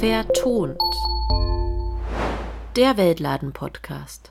Vertont. Der Weltladen-Podcast.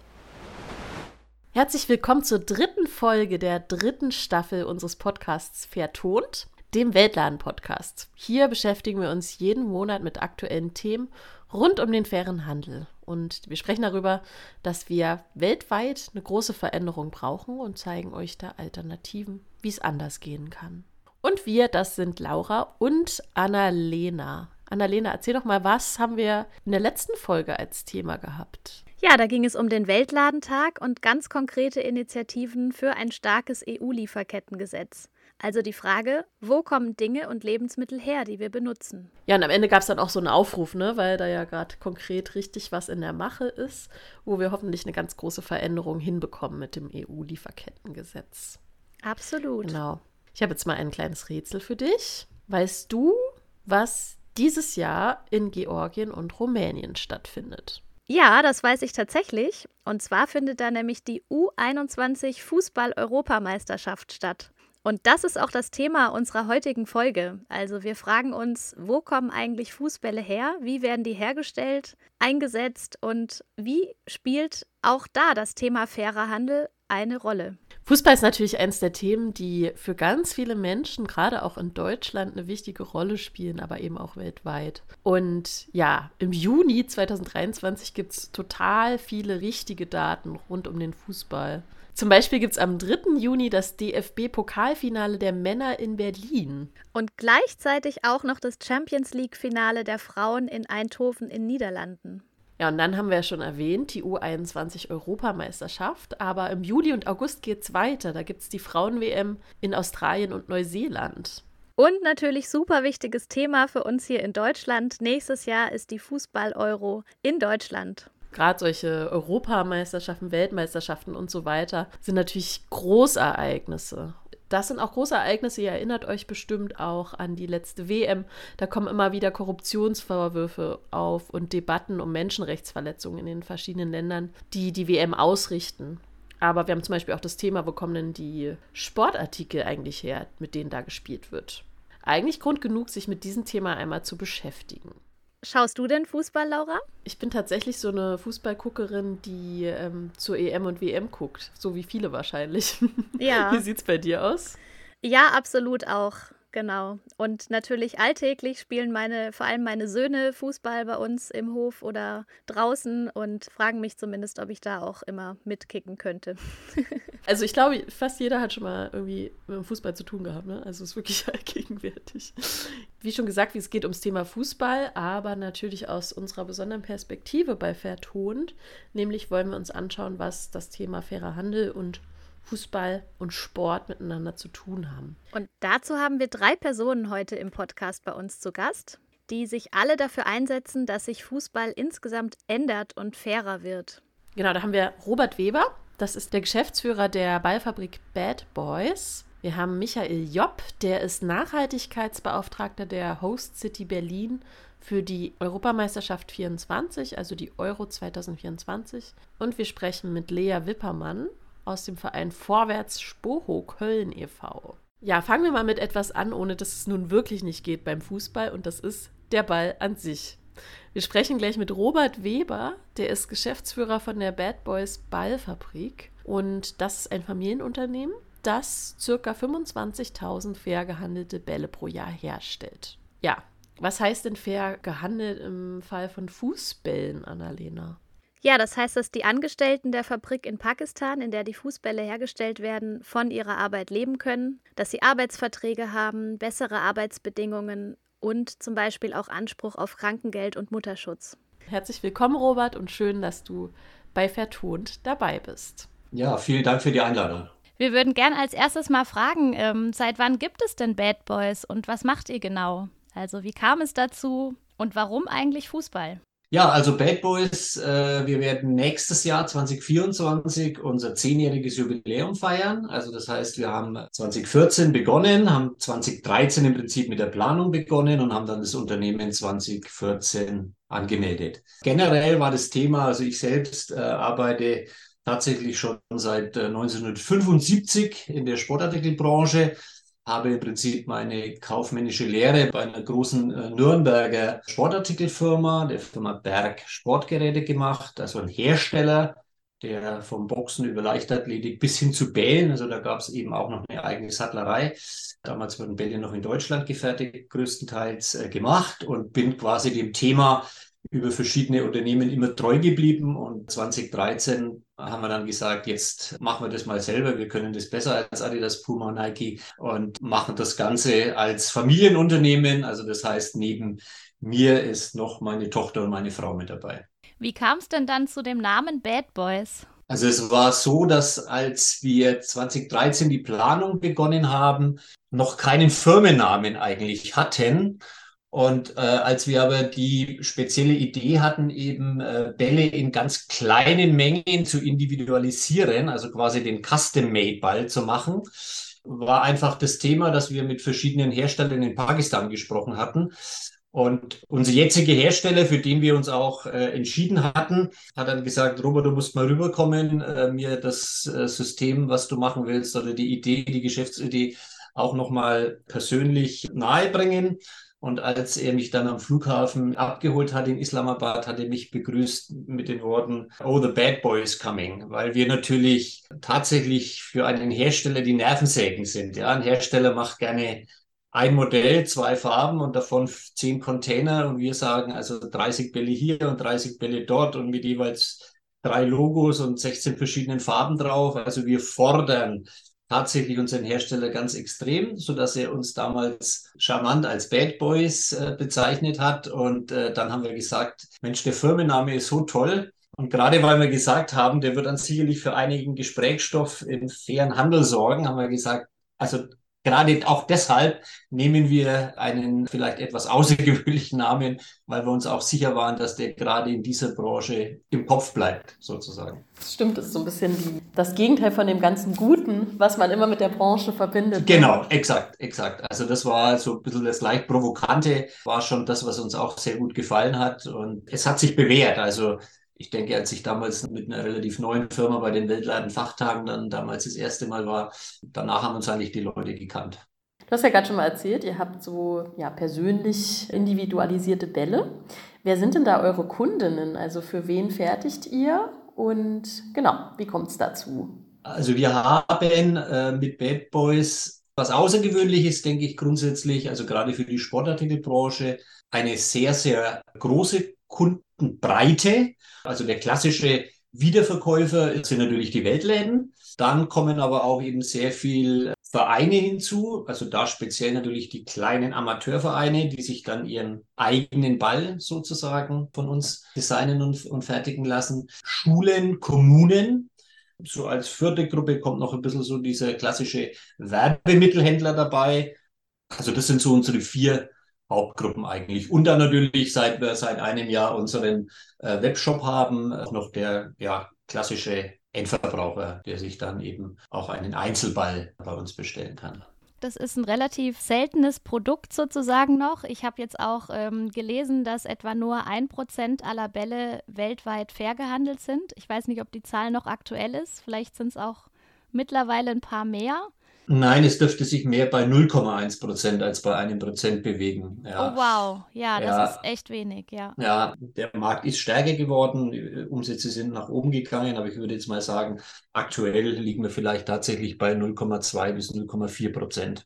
Herzlich willkommen zur dritten Folge der dritten Staffel unseres Podcasts Vertont, dem Weltladen-Podcast. Hier beschäftigen wir uns jeden Monat mit aktuellen Themen rund um den fairen Handel. Und wir sprechen darüber, dass wir weltweit eine große Veränderung brauchen und zeigen euch da Alternativen, wie es anders gehen kann. Und wir, das sind Laura und Annalena. Annalena, erzähl doch mal, was haben wir in der letzten Folge als Thema gehabt? Ja, da ging es um den Weltladentag und ganz konkrete Initiativen für ein starkes EU-Lieferkettengesetz. Also die Frage, wo kommen Dinge und Lebensmittel her, die wir benutzen? Ja, und am Ende gab es dann auch so einen Aufruf, ne, weil da ja gerade konkret richtig was in der Mache ist, wo wir hoffentlich eine ganz große Veränderung hinbekommen mit dem EU-Lieferkettengesetz. Absolut. Genau. Ich habe jetzt mal ein kleines Rätsel für dich. Weißt du, was dieses Jahr in Georgien und Rumänien stattfindet? Ja, das weiß ich tatsächlich. Und zwar findet da nämlich die U21 Fußball-Europameisterschaft statt. Und das ist auch das Thema unserer heutigen Folge. Also wir fragen uns, wo kommen eigentlich Fußbälle her? Wie werden die hergestellt, eingesetzt und wie spielt auch da das Thema fairer Handel eine Rolle? Fußball ist natürlich eines der Themen, die für ganz viele Menschen, gerade auch in Deutschland, eine wichtige Rolle spielen, aber eben auch weltweit. Und ja, im Juni 2023 gibt es total viele wichtige Daten rund um den Fußball. Zum Beispiel gibt es am 3. Juni das DFB-Pokalfinale der Männer in Berlin. Und gleichzeitig auch noch das Champions League-Finale der Frauen in Eindhoven in Niederlanden. Ja, und dann haben wir ja schon erwähnt, die U21-Europameisterschaft. Aber im Juli und August geht es weiter. Da gibt es die Frauen-WM in Australien und Neuseeland. Und natürlich super wichtiges Thema für uns hier in Deutschland. Nächstes Jahr ist die Fußball-Euro in Deutschland gerade solche Europameisterschaften, Weltmeisterschaften und so weiter sind natürlich Großereignisse. Das sind auch große Ereignisse. Ihr erinnert euch bestimmt auch an die letzte WM. Da kommen immer wieder Korruptionsvorwürfe auf und Debatten um Menschenrechtsverletzungen in den verschiedenen Ländern, die die WM ausrichten. Aber wir haben zum Beispiel auch das Thema, wo kommen denn die Sportartikel eigentlich her, mit denen da gespielt wird. Eigentlich Grund genug, sich mit diesem Thema einmal zu beschäftigen. Schaust du denn Fußball, Laura? Ich bin tatsächlich so eine Fußballguckerin, die ähm, zur EM und WM guckt, so wie viele wahrscheinlich. Ja. wie sieht's bei dir aus? Ja, absolut auch. Genau. Und natürlich alltäglich spielen meine, vor allem meine Söhne Fußball bei uns im Hof oder draußen und fragen mich zumindest, ob ich da auch immer mitkicken könnte. also ich glaube, fast jeder hat schon mal irgendwie mit dem Fußball zu tun gehabt, ne? Also es ist wirklich allgegenwärtig. Wie schon gesagt, es geht ums Thema Fußball, aber natürlich aus unserer besonderen Perspektive bei Vertont. Nämlich wollen wir uns anschauen, was das Thema fairer Handel und Fußball und Sport miteinander zu tun haben. Und dazu haben wir drei Personen heute im Podcast bei uns zu Gast, die sich alle dafür einsetzen, dass sich Fußball insgesamt ändert und fairer wird. Genau, da haben wir Robert Weber, das ist der Geschäftsführer der Ballfabrik Bad Boys. Wir haben Michael Jopp, der ist Nachhaltigkeitsbeauftragter der Host City Berlin für die Europameisterschaft 24, also die Euro 2024. Und wir sprechen mit Lea Wippermann aus dem Verein Vorwärts Spoho Köln e.V. Ja, fangen wir mal mit etwas an, ohne dass es nun wirklich nicht geht beim Fußball, und das ist der Ball an sich. Wir sprechen gleich mit Robert Weber, der ist Geschäftsführer von der Bad Boys Ballfabrik. Und das ist ein Familienunternehmen, das ca. 25.000 fair gehandelte Bälle pro Jahr herstellt. Ja, was heißt denn fair gehandelt im Fall von Fußbällen, Annalena? Ja, das heißt, dass die Angestellten der Fabrik in Pakistan, in der die Fußbälle hergestellt werden, von ihrer Arbeit leben können, dass sie Arbeitsverträge haben, bessere Arbeitsbedingungen und zum Beispiel auch Anspruch auf Krankengeld und Mutterschutz. Herzlich willkommen, Robert, und schön, dass du bei Vertont dabei bist. Ja, vielen Dank für die Einladung. Wir würden gerne als erstes mal fragen, ähm, seit wann gibt es denn Bad Boys und was macht ihr genau? Also wie kam es dazu und warum eigentlich Fußball? Ja, also Bad Boys, äh, wir werden nächstes Jahr 2024 unser zehnjähriges Jubiläum feiern. Also das heißt, wir haben 2014 begonnen, haben 2013 im Prinzip mit der Planung begonnen und haben dann das Unternehmen 2014 angemeldet. Generell war das Thema, also ich selbst äh, arbeite tatsächlich schon seit äh, 1975 in der Sportartikelbranche habe im Prinzip meine kaufmännische Lehre bei einer großen äh, Nürnberger Sportartikelfirma, der Firma Berg Sportgeräte gemacht, also ein Hersteller, der vom Boxen über Leichtathletik bis hin zu Bällen, also da gab es eben auch noch eine eigene Sattlerei. Damals wurden Bälle noch in Deutschland gefertigt, größtenteils äh, gemacht und bin quasi dem Thema über verschiedene Unternehmen immer treu geblieben und 2013 haben wir dann gesagt, jetzt machen wir das mal selber. Wir können das besser als Adidas, Puma, Nike und machen das Ganze als Familienunternehmen. Also das heißt, neben mir ist noch meine Tochter und meine Frau mit dabei. Wie kam es denn dann zu dem Namen Bad Boys? Also es war so, dass als wir 2013 die Planung begonnen haben, noch keinen Firmennamen eigentlich hatten und äh, als wir aber die spezielle Idee hatten, eben äh, Bälle in ganz kleinen Mengen zu individualisieren, also quasi den Custom-Made-Ball zu machen, war einfach das Thema, dass wir mit verschiedenen Herstellern in Pakistan gesprochen hatten. Und unser jetziger Hersteller, für den wir uns auch äh, entschieden hatten, hat dann gesagt, Robert, du musst mal rüberkommen, äh, mir das äh, System, was du machen willst, oder die Idee, die Geschäftsidee auch nochmal persönlich nahebringen. Und als er mich dann am Flughafen abgeholt hat in Islamabad, hat er mich begrüßt mit den Worten, Oh, the bad boy is coming, weil wir natürlich tatsächlich für einen Hersteller die Nervensägen sind. Ja, ein Hersteller macht gerne ein Modell, zwei Farben und davon zehn Container und wir sagen also 30 Bälle hier und 30 Bälle dort und mit jeweils drei Logos und 16 verschiedenen Farben drauf. Also wir fordern tatsächlich unseren Hersteller ganz extrem, so dass er uns damals charmant als Bad Boys äh, bezeichnet hat. Und äh, dann haben wir gesagt, Mensch, der Firmenname ist so toll. Und gerade weil wir gesagt haben, der wird dann sicherlich für einigen Gesprächsstoff im fairen Handel sorgen, haben wir gesagt, also Gerade auch deshalb nehmen wir einen vielleicht etwas außergewöhnlichen Namen, weil wir uns auch sicher waren, dass der gerade in dieser Branche im Kopf bleibt, sozusagen. Das stimmt, das ist so ein bisschen die, das Gegenteil von dem ganzen Guten, was man immer mit der Branche verbindet. Genau, exakt, exakt. Also das war so ein bisschen das leicht Provokante, war schon das, was uns auch sehr gut gefallen hat. Und es hat sich bewährt. Also ich denke, als ich damals mit einer relativ neuen Firma bei den Weltleiten Fachtagen dann damals das erste Mal war, danach haben uns eigentlich die Leute gekannt. Du hast ja gerade schon mal erzählt, ihr habt so ja, persönlich individualisierte Bälle. Wer sind denn da eure Kundinnen? Also für wen fertigt ihr? Und genau, wie kommt es dazu? Also wir haben äh, mit Bad Boys was Außergewöhnliches, denke ich grundsätzlich, also gerade für die Sportartikelbranche, eine sehr, sehr große Kundenbreite. Also der klassische Wiederverkäufer sind natürlich die Weltläden. Dann kommen aber auch eben sehr viel Vereine hinzu, also da speziell natürlich die kleinen Amateurvereine, die sich dann ihren eigenen Ball sozusagen von uns designen und, und fertigen lassen. Schulen, Kommunen, so als vierte Gruppe kommt noch ein bisschen so dieser klassische Werbemittelhändler dabei. Also das sind so unsere vier Hauptgruppen eigentlich. Und dann natürlich, seit wir seit einem Jahr unseren äh, Webshop haben, auch noch der ja, klassische Endverbraucher, der sich dann eben auch einen Einzelball bei uns bestellen kann. Das ist ein relativ seltenes Produkt sozusagen noch. Ich habe jetzt auch ähm, gelesen, dass etwa nur ein Prozent aller Bälle weltweit fair gehandelt sind. Ich weiß nicht, ob die Zahl noch aktuell ist. Vielleicht sind es auch mittlerweile ein paar mehr. Nein, es dürfte sich mehr bei 0,1 Prozent als bei einem Prozent bewegen. Ja. Oh wow, ja, das ja. ist echt wenig, ja. Ja, der Markt ist stärker geworden, die Umsätze sind nach oben gegangen, aber ich würde jetzt mal sagen, aktuell liegen wir vielleicht tatsächlich bei 0,2 bis 0,4 Prozent.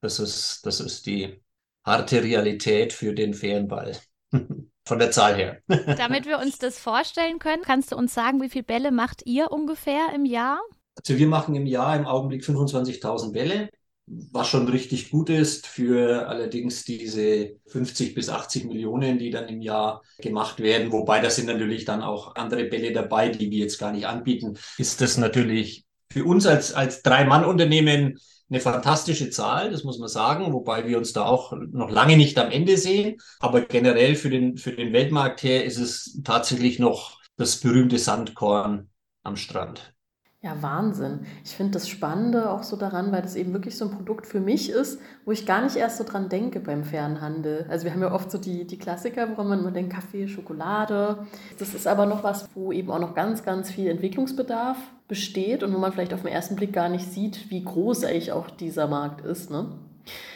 Das ist, das ist die harte Realität für den fairen Ball. Von der Zahl her. Damit wir uns das vorstellen können, kannst du uns sagen, wie viele Bälle macht ihr ungefähr im Jahr? Also wir machen im Jahr im Augenblick 25.000 Bälle, was schon richtig gut ist für allerdings diese 50 bis 80 Millionen, die dann im Jahr gemacht werden. Wobei da sind natürlich dann auch andere Bälle dabei, die wir jetzt gar nicht anbieten. Ist das natürlich für uns als, als Drei-Mann-Unternehmen eine fantastische Zahl, das muss man sagen, wobei wir uns da auch noch lange nicht am Ende sehen. Aber generell für den, für den Weltmarkt her ist es tatsächlich noch das berühmte Sandkorn am Strand. Ja, Wahnsinn. Ich finde das Spannende auch so daran, weil das eben wirklich so ein Produkt für mich ist, wo ich gar nicht erst so dran denke beim Fernhandel. Also wir haben ja oft so die, die Klassiker, woran man immer denkt, Kaffee, Schokolade. Das ist aber noch was, wo eben auch noch ganz, ganz viel Entwicklungsbedarf besteht und wo man vielleicht auf den ersten Blick gar nicht sieht, wie groß eigentlich auch dieser Markt ist. Ne?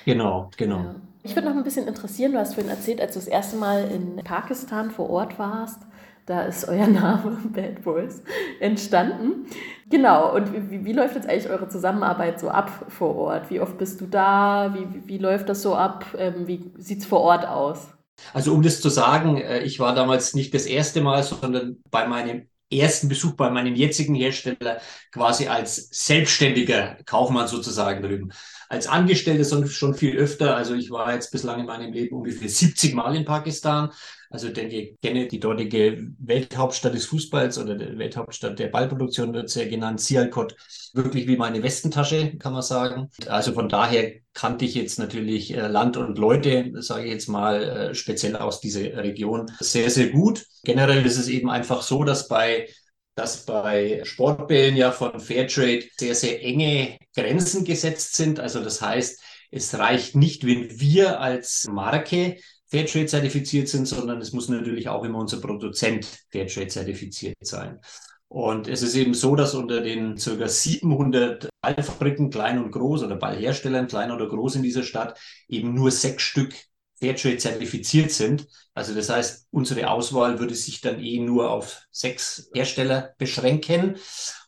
Genau, genau. Ja. Ich würde noch ein bisschen interessieren, du hast vorhin erzählt, als du das erste Mal in Pakistan vor Ort warst, da ist euer Name Bad Boys entstanden. Genau, und wie, wie, läuft jetzt eigentlich eure Zusammenarbeit so ab vor Ort? Wie oft bist du da? Wie, wie, wie läuft das so ab? Ähm, wie sieht es vor Ort aus? Also um das zu sagen, äh, ich war damals nicht das erste Mal, sondern bei meinem ersten Besuch bei meinem jetzigen Hersteller quasi als selbstständiger Kaufmann sozusagen drüben. Als Angestellter schon viel öfter. Also ich war jetzt bislang in meinem Leben ungefähr 70 Mal in Pakistan. Also denke, ich kenne die dortige Welthauptstadt des Fußballs oder der Welthauptstadt der Ballproduktion wird sehr genannt, Sialkot, wirklich wie meine Westentasche, kann man sagen. Also von daher kannte ich jetzt natürlich äh, Land und Leute, sage ich jetzt mal, äh, speziell aus dieser Region, sehr, sehr gut. Generell ist es eben einfach so, dass bei dass bei Sportbällen ja von Fairtrade sehr, sehr enge Grenzen gesetzt sind. Also das heißt, es reicht nicht, wenn wir als Marke Fairtrade zertifiziert sind, sondern es muss natürlich auch immer unser Produzent Fairtrade zertifiziert sein. Und es ist eben so, dass unter den ca. 700 Ballfabriken, klein und groß, oder Ballherstellern, klein oder groß in dieser Stadt, eben nur sechs Stück Fairtrade zertifiziert sind. Also das heißt, unsere Auswahl würde sich dann eh nur auf sechs Hersteller beschränken.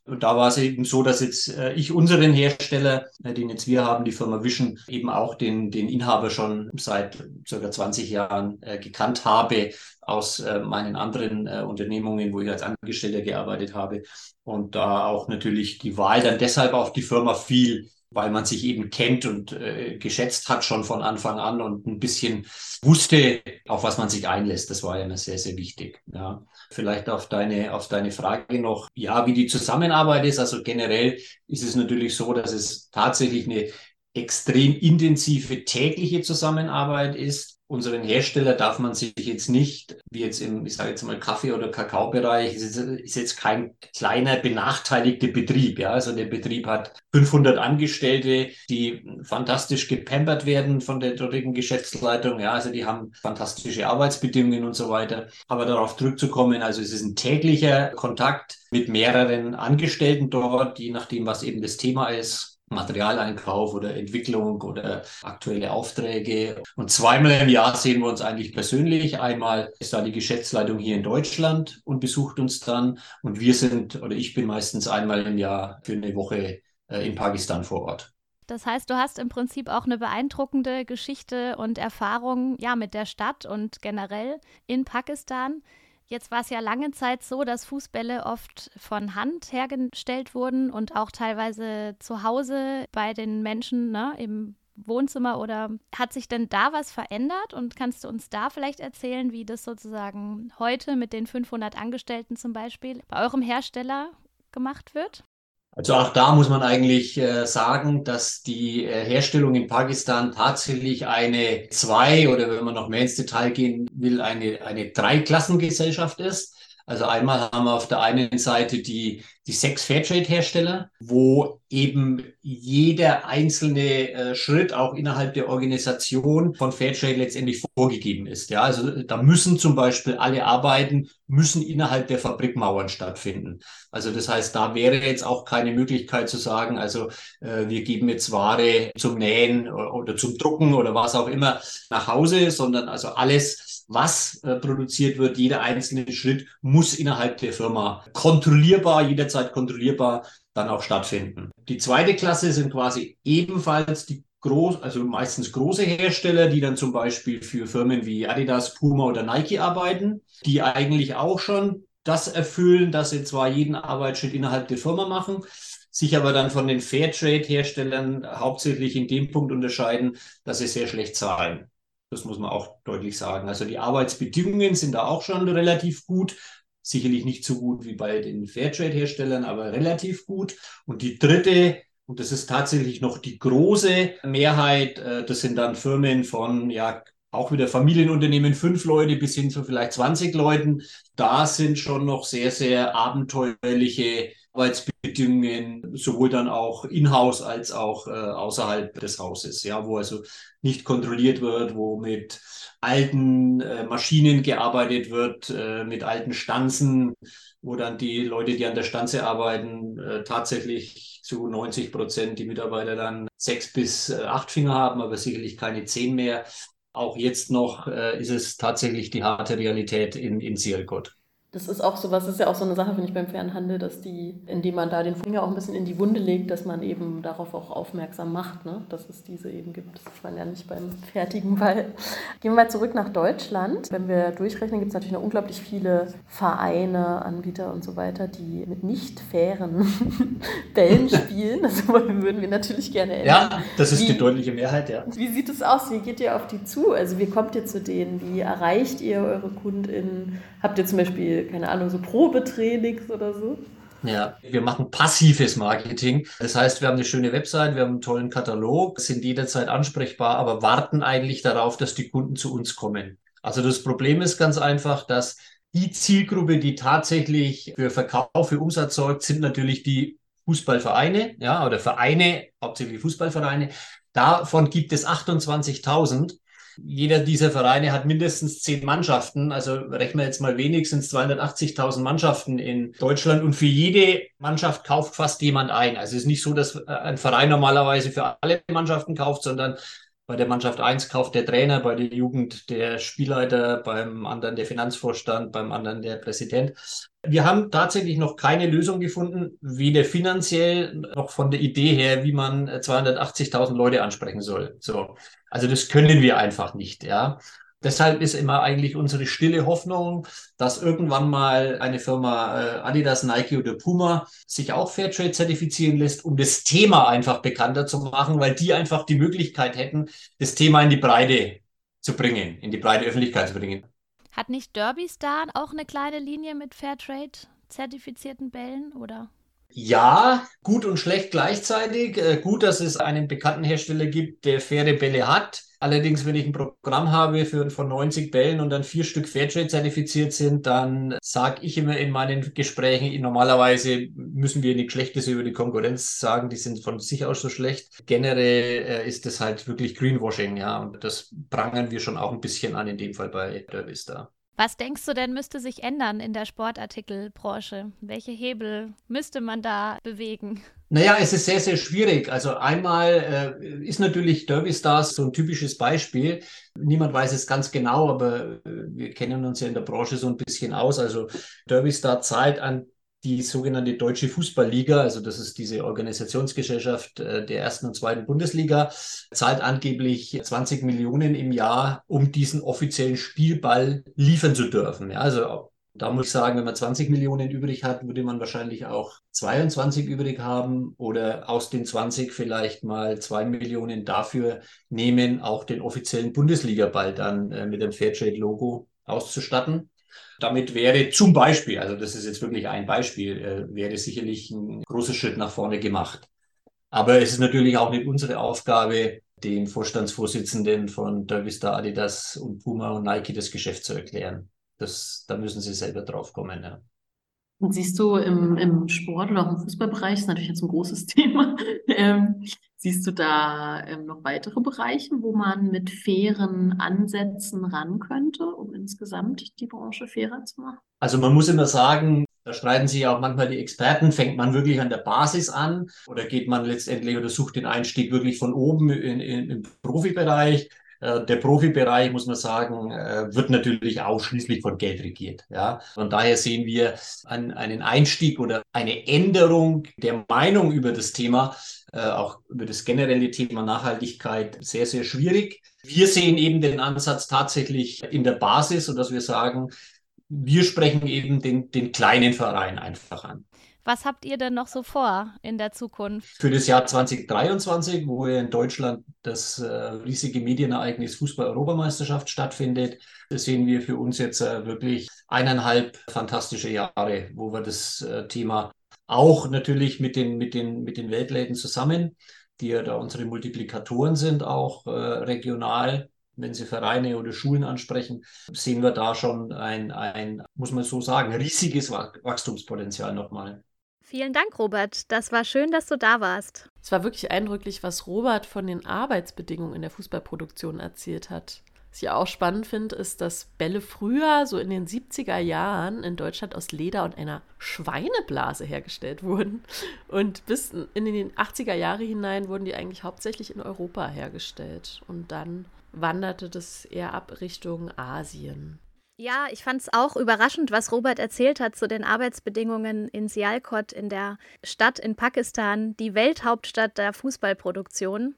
Und da war es eben so, dass jetzt äh, ich unseren Hersteller, äh, den jetzt wir haben, die Firma Vision, eben auch den, den Inhaber schon seit circa 20 Jahren äh, gekannt habe aus äh, meinen anderen äh, Unternehmungen, wo ich als Angestellter gearbeitet habe. Und da auch natürlich die Wahl dann deshalb auf die Firma fiel, weil man sich eben kennt und äh, geschätzt hat schon von Anfang an und ein bisschen wusste, auf was man sich einlässt. Das war ja immer sehr, sehr wichtig. Ja. Vielleicht auf deine, auf deine Frage noch, ja, wie die Zusammenarbeit ist. Also generell ist es natürlich so, dass es tatsächlich eine extrem intensive tägliche Zusammenarbeit ist unseren Hersteller darf man sich jetzt nicht, wie jetzt im, ich sage jetzt mal Kaffee- oder Kakaobereich, ist, ist jetzt kein kleiner benachteiligter Betrieb. Ja, also der Betrieb hat 500 Angestellte, die fantastisch gepampert werden von der dortigen Geschäftsleitung. Ja, also die haben fantastische Arbeitsbedingungen und so weiter. Aber darauf zurückzukommen, also es ist ein täglicher Kontakt mit mehreren Angestellten dort, je nachdem, was eben das Thema ist Materialeinkauf oder Entwicklung oder aktuelle Aufträge. Und zweimal im Jahr sehen wir uns eigentlich persönlich. Einmal ist da die Geschäftsleitung hier in Deutschland und besucht uns dann. Und wir sind, oder ich bin meistens einmal im Jahr für eine Woche äh, in Pakistan vor Ort. Das heißt, du hast im Prinzip auch eine beeindruckende Geschichte und Erfahrung ja mit der Stadt und generell in Pakistan. Jetzt war es ja lange Zeit so, dass Fußbälle oft von Hand hergestellt wurden und auch teilweise zu Hause bei den Menschen ne, im Wohnzimmer oder hat sich denn da was verändert und kannst du uns da vielleicht erzählen, wie das sozusagen heute mit den 500 Angestellten zum Beispiel bei eurem Hersteller gemacht wird? Also auch da muss man eigentlich äh, sagen, dass die äh, Herstellung in Pakistan tatsächlich eine zwei oder wenn man noch mehr ins Detail gehen will, eine, eine Dreiklassengesellschaft ist. Also einmal haben wir auf der einen Seite die, die sechs Fairtrade-Hersteller, wo eben jeder einzelne äh, Schritt auch innerhalb der Organisation von Fairtrade letztendlich vorgegeben ist. Ja, also da müssen zum Beispiel alle Arbeiten müssen innerhalb der Fabrikmauern stattfinden. Also das heißt, da wäre jetzt auch keine Möglichkeit zu sagen, also äh, wir geben jetzt Ware zum Nähen oder, oder zum Drucken oder was auch immer nach Hause, sondern also alles was äh, produziert wird. Jeder einzelne Schritt muss innerhalb der Firma kontrollierbar, jederzeit kontrollierbar dann auch stattfinden. Die zweite Klasse sind quasi ebenfalls die groß, also meistens große Hersteller, die dann zum Beispiel für Firmen wie Adidas, Puma oder Nike arbeiten, die eigentlich auch schon das erfüllen, dass sie zwar jeden Arbeitsschritt innerhalb der Firma machen, sich aber dann von den Fairtrade-Herstellern hauptsächlich in dem Punkt unterscheiden, dass sie sehr schlecht zahlen. Das muss man auch deutlich sagen. Also die Arbeitsbedingungen sind da auch schon relativ gut. Sicherlich nicht so gut wie bei den Fairtrade-Herstellern, aber relativ gut. Und die dritte, und das ist tatsächlich noch die große Mehrheit, äh, das sind dann Firmen von, ja, auch wieder Familienunternehmen, fünf Leute bis hin zu vielleicht 20 Leuten. Da sind schon noch sehr, sehr abenteuerliche Arbeitsbedingungen, sowohl dann auch in-house als auch äh, außerhalb des Hauses, ja, wo also nicht kontrolliert wird, wo mit alten äh, Maschinen gearbeitet wird, äh, mit alten Stanzen, wo dann die Leute, die an der Stanze arbeiten, äh, tatsächlich zu 90 Prozent die Mitarbeiter dann sechs bis äh, acht Finger haben, aber sicherlich keine zehn mehr. Auch jetzt noch äh, ist es tatsächlich die harte Realität in, in Sierkot. Das ist auch so was, ist ja auch so eine Sache, finde ich, beim Fernhandel, dass die, indem man da den Finger auch ein bisschen in die Wunde legt, dass man eben darauf auch aufmerksam macht, ne? dass es diese eben gibt. Das ist man ja nicht beim fertigen Ball. Gehen wir mal zurück nach Deutschland. Wenn wir durchrechnen, gibt es natürlich noch unglaublich viele Vereine, Anbieter und so weiter, die mit nicht fairen Bällen spielen. Das würden wir natürlich gerne ändern. Ja, das ist wie, die deutliche Mehrheit, ja. Wie sieht es aus? Wie geht ihr auf die zu? Also wie kommt ihr zu denen? Wie erreicht ihr eure KundInnen? Habt ihr zum Beispiel, keine Ahnung, so Probetrainings oder so? Ja, wir machen passives Marketing. Das heißt, wir haben eine schöne Website, wir haben einen tollen Katalog, sind jederzeit ansprechbar, aber warten eigentlich darauf, dass die Kunden zu uns kommen. Also das Problem ist ganz einfach, dass die Zielgruppe, die tatsächlich für Verkauf, für Umsatz sorgt, sind natürlich die Fußballvereine, ja, oder Vereine, hauptsächlich Fußballvereine. Davon gibt es 28.000. Jeder dieser Vereine hat mindestens zehn Mannschaften. Also rechnen wir jetzt mal wenigstens 280.000 Mannschaften in Deutschland. Und für jede Mannschaft kauft fast jemand ein. Also es ist nicht so, dass ein Verein normalerweise für alle Mannschaften kauft, sondern bei der Mannschaft 1 kauft der Trainer, bei der Jugend der Spielleiter, beim anderen der Finanzvorstand, beim anderen der Präsident. Wir haben tatsächlich noch keine Lösung gefunden, weder finanziell noch von der Idee her, wie man 280.000 Leute ansprechen soll. So. Also das können wir einfach nicht, ja. Deshalb ist immer eigentlich unsere stille Hoffnung, dass irgendwann mal eine Firma äh, Adidas, Nike oder Puma sich auch Fairtrade zertifizieren lässt, um das Thema einfach bekannter zu machen, weil die einfach die Möglichkeit hätten, das Thema in die Breite zu bringen, in die breite Öffentlichkeit zu bringen. Hat nicht Derby Star auch eine kleine Linie mit Fairtrade zertifizierten Bällen oder? Ja, gut und schlecht gleichzeitig. Äh, gut, dass es einen bekannten Hersteller gibt, der faire Bälle hat. Allerdings, wenn ich ein Programm habe für, von 90 Bällen und dann vier Stück Fairtrade zertifiziert sind, dann sage ich immer in meinen Gesprächen, normalerweise müssen wir nichts Schlechtes über die Konkurrenz sagen, die sind von sich aus so schlecht. Generell äh, ist das halt wirklich Greenwashing, ja, und das prangern wir schon auch ein bisschen an, in dem Fall bei der Vista. Was denkst du denn müsste sich ändern in der Sportartikelbranche? Welche Hebel müsste man da bewegen? Naja, es ist sehr, sehr schwierig. Also einmal äh, ist natürlich Derby Stars so ein typisches Beispiel. Niemand weiß es ganz genau, aber äh, wir kennen uns ja in der Branche so ein bisschen aus. Also Derby Star zahlt an die sogenannte Deutsche Fußballliga, also das ist diese Organisationsgesellschaft äh, der ersten und zweiten Bundesliga, zahlt angeblich 20 Millionen im Jahr, um diesen offiziellen Spielball liefern zu dürfen. Ja, also da muss ich sagen, wenn man 20 Millionen übrig hat, würde man wahrscheinlich auch 22 übrig haben oder aus den 20 vielleicht mal zwei Millionen dafür nehmen, auch den offiziellen Bundesliga-Ball dann äh, mit dem Fairtrade-Logo auszustatten. Damit wäre zum Beispiel, also das ist jetzt wirklich ein Beispiel, äh, wäre sicherlich ein großer Schritt nach vorne gemacht. Aber es ist natürlich auch nicht unsere Aufgabe, den Vorstandsvorsitzenden von Dervista, Adidas und Puma und Nike das Geschäft zu erklären. Das, da müssen sie selber drauf kommen. Ja. Und siehst du im, im Sport oder auch im Fußballbereich, ist natürlich jetzt ein großes Thema, ähm, siehst du da ähm, noch weitere Bereiche, wo man mit fairen Ansätzen ran könnte, um insgesamt die Branche fairer zu machen? Also man muss immer sagen, da streiten sich auch manchmal die Experten, fängt man wirklich an der Basis an oder geht man letztendlich oder sucht den Einstieg wirklich von oben in, in, im Profibereich? Äh, der Profibereich, muss man sagen, äh, wird natürlich ausschließlich von Geld regiert. Ja? Von daher sehen wir einen Einstieg oder eine Änderung der Meinung über das Thema, äh, auch über das generelle Thema Nachhaltigkeit, sehr, sehr schwierig. Wir sehen eben den Ansatz tatsächlich in der Basis, sodass wir sagen, wir sprechen eben den, den kleinen Verein einfach an. Was habt ihr denn noch so vor in der Zukunft? Für das Jahr 2023, wo in Deutschland das äh, riesige Medienereignis Fußball-Europameisterschaft stattfindet, sehen wir für uns jetzt äh, wirklich eineinhalb fantastische Jahre, wo wir das äh, Thema auch natürlich mit den, mit den, mit den Weltläden zusammen, die ja da unsere Multiplikatoren sind, auch regional wenn Sie Vereine oder Schulen ansprechen, sehen wir da schon ein, ein, muss man so sagen, riesiges Wachstumspotenzial nochmal. Vielen Dank, Robert. Das war schön, dass du da warst. Es war wirklich eindrücklich, was Robert von den Arbeitsbedingungen in der Fußballproduktion erzählt hat. Was ich auch spannend finde, ist, dass Bälle früher, so in den 70er Jahren, in Deutschland aus Leder und einer Schweineblase hergestellt wurden. Und bis in die 80er Jahre hinein wurden die eigentlich hauptsächlich in Europa hergestellt. Und dann wanderte das eher ab Richtung Asien. Ja, ich fand es auch überraschend, was Robert erzählt hat zu den Arbeitsbedingungen in Sialkot, in der Stadt in Pakistan, die Welthauptstadt der Fußballproduktion.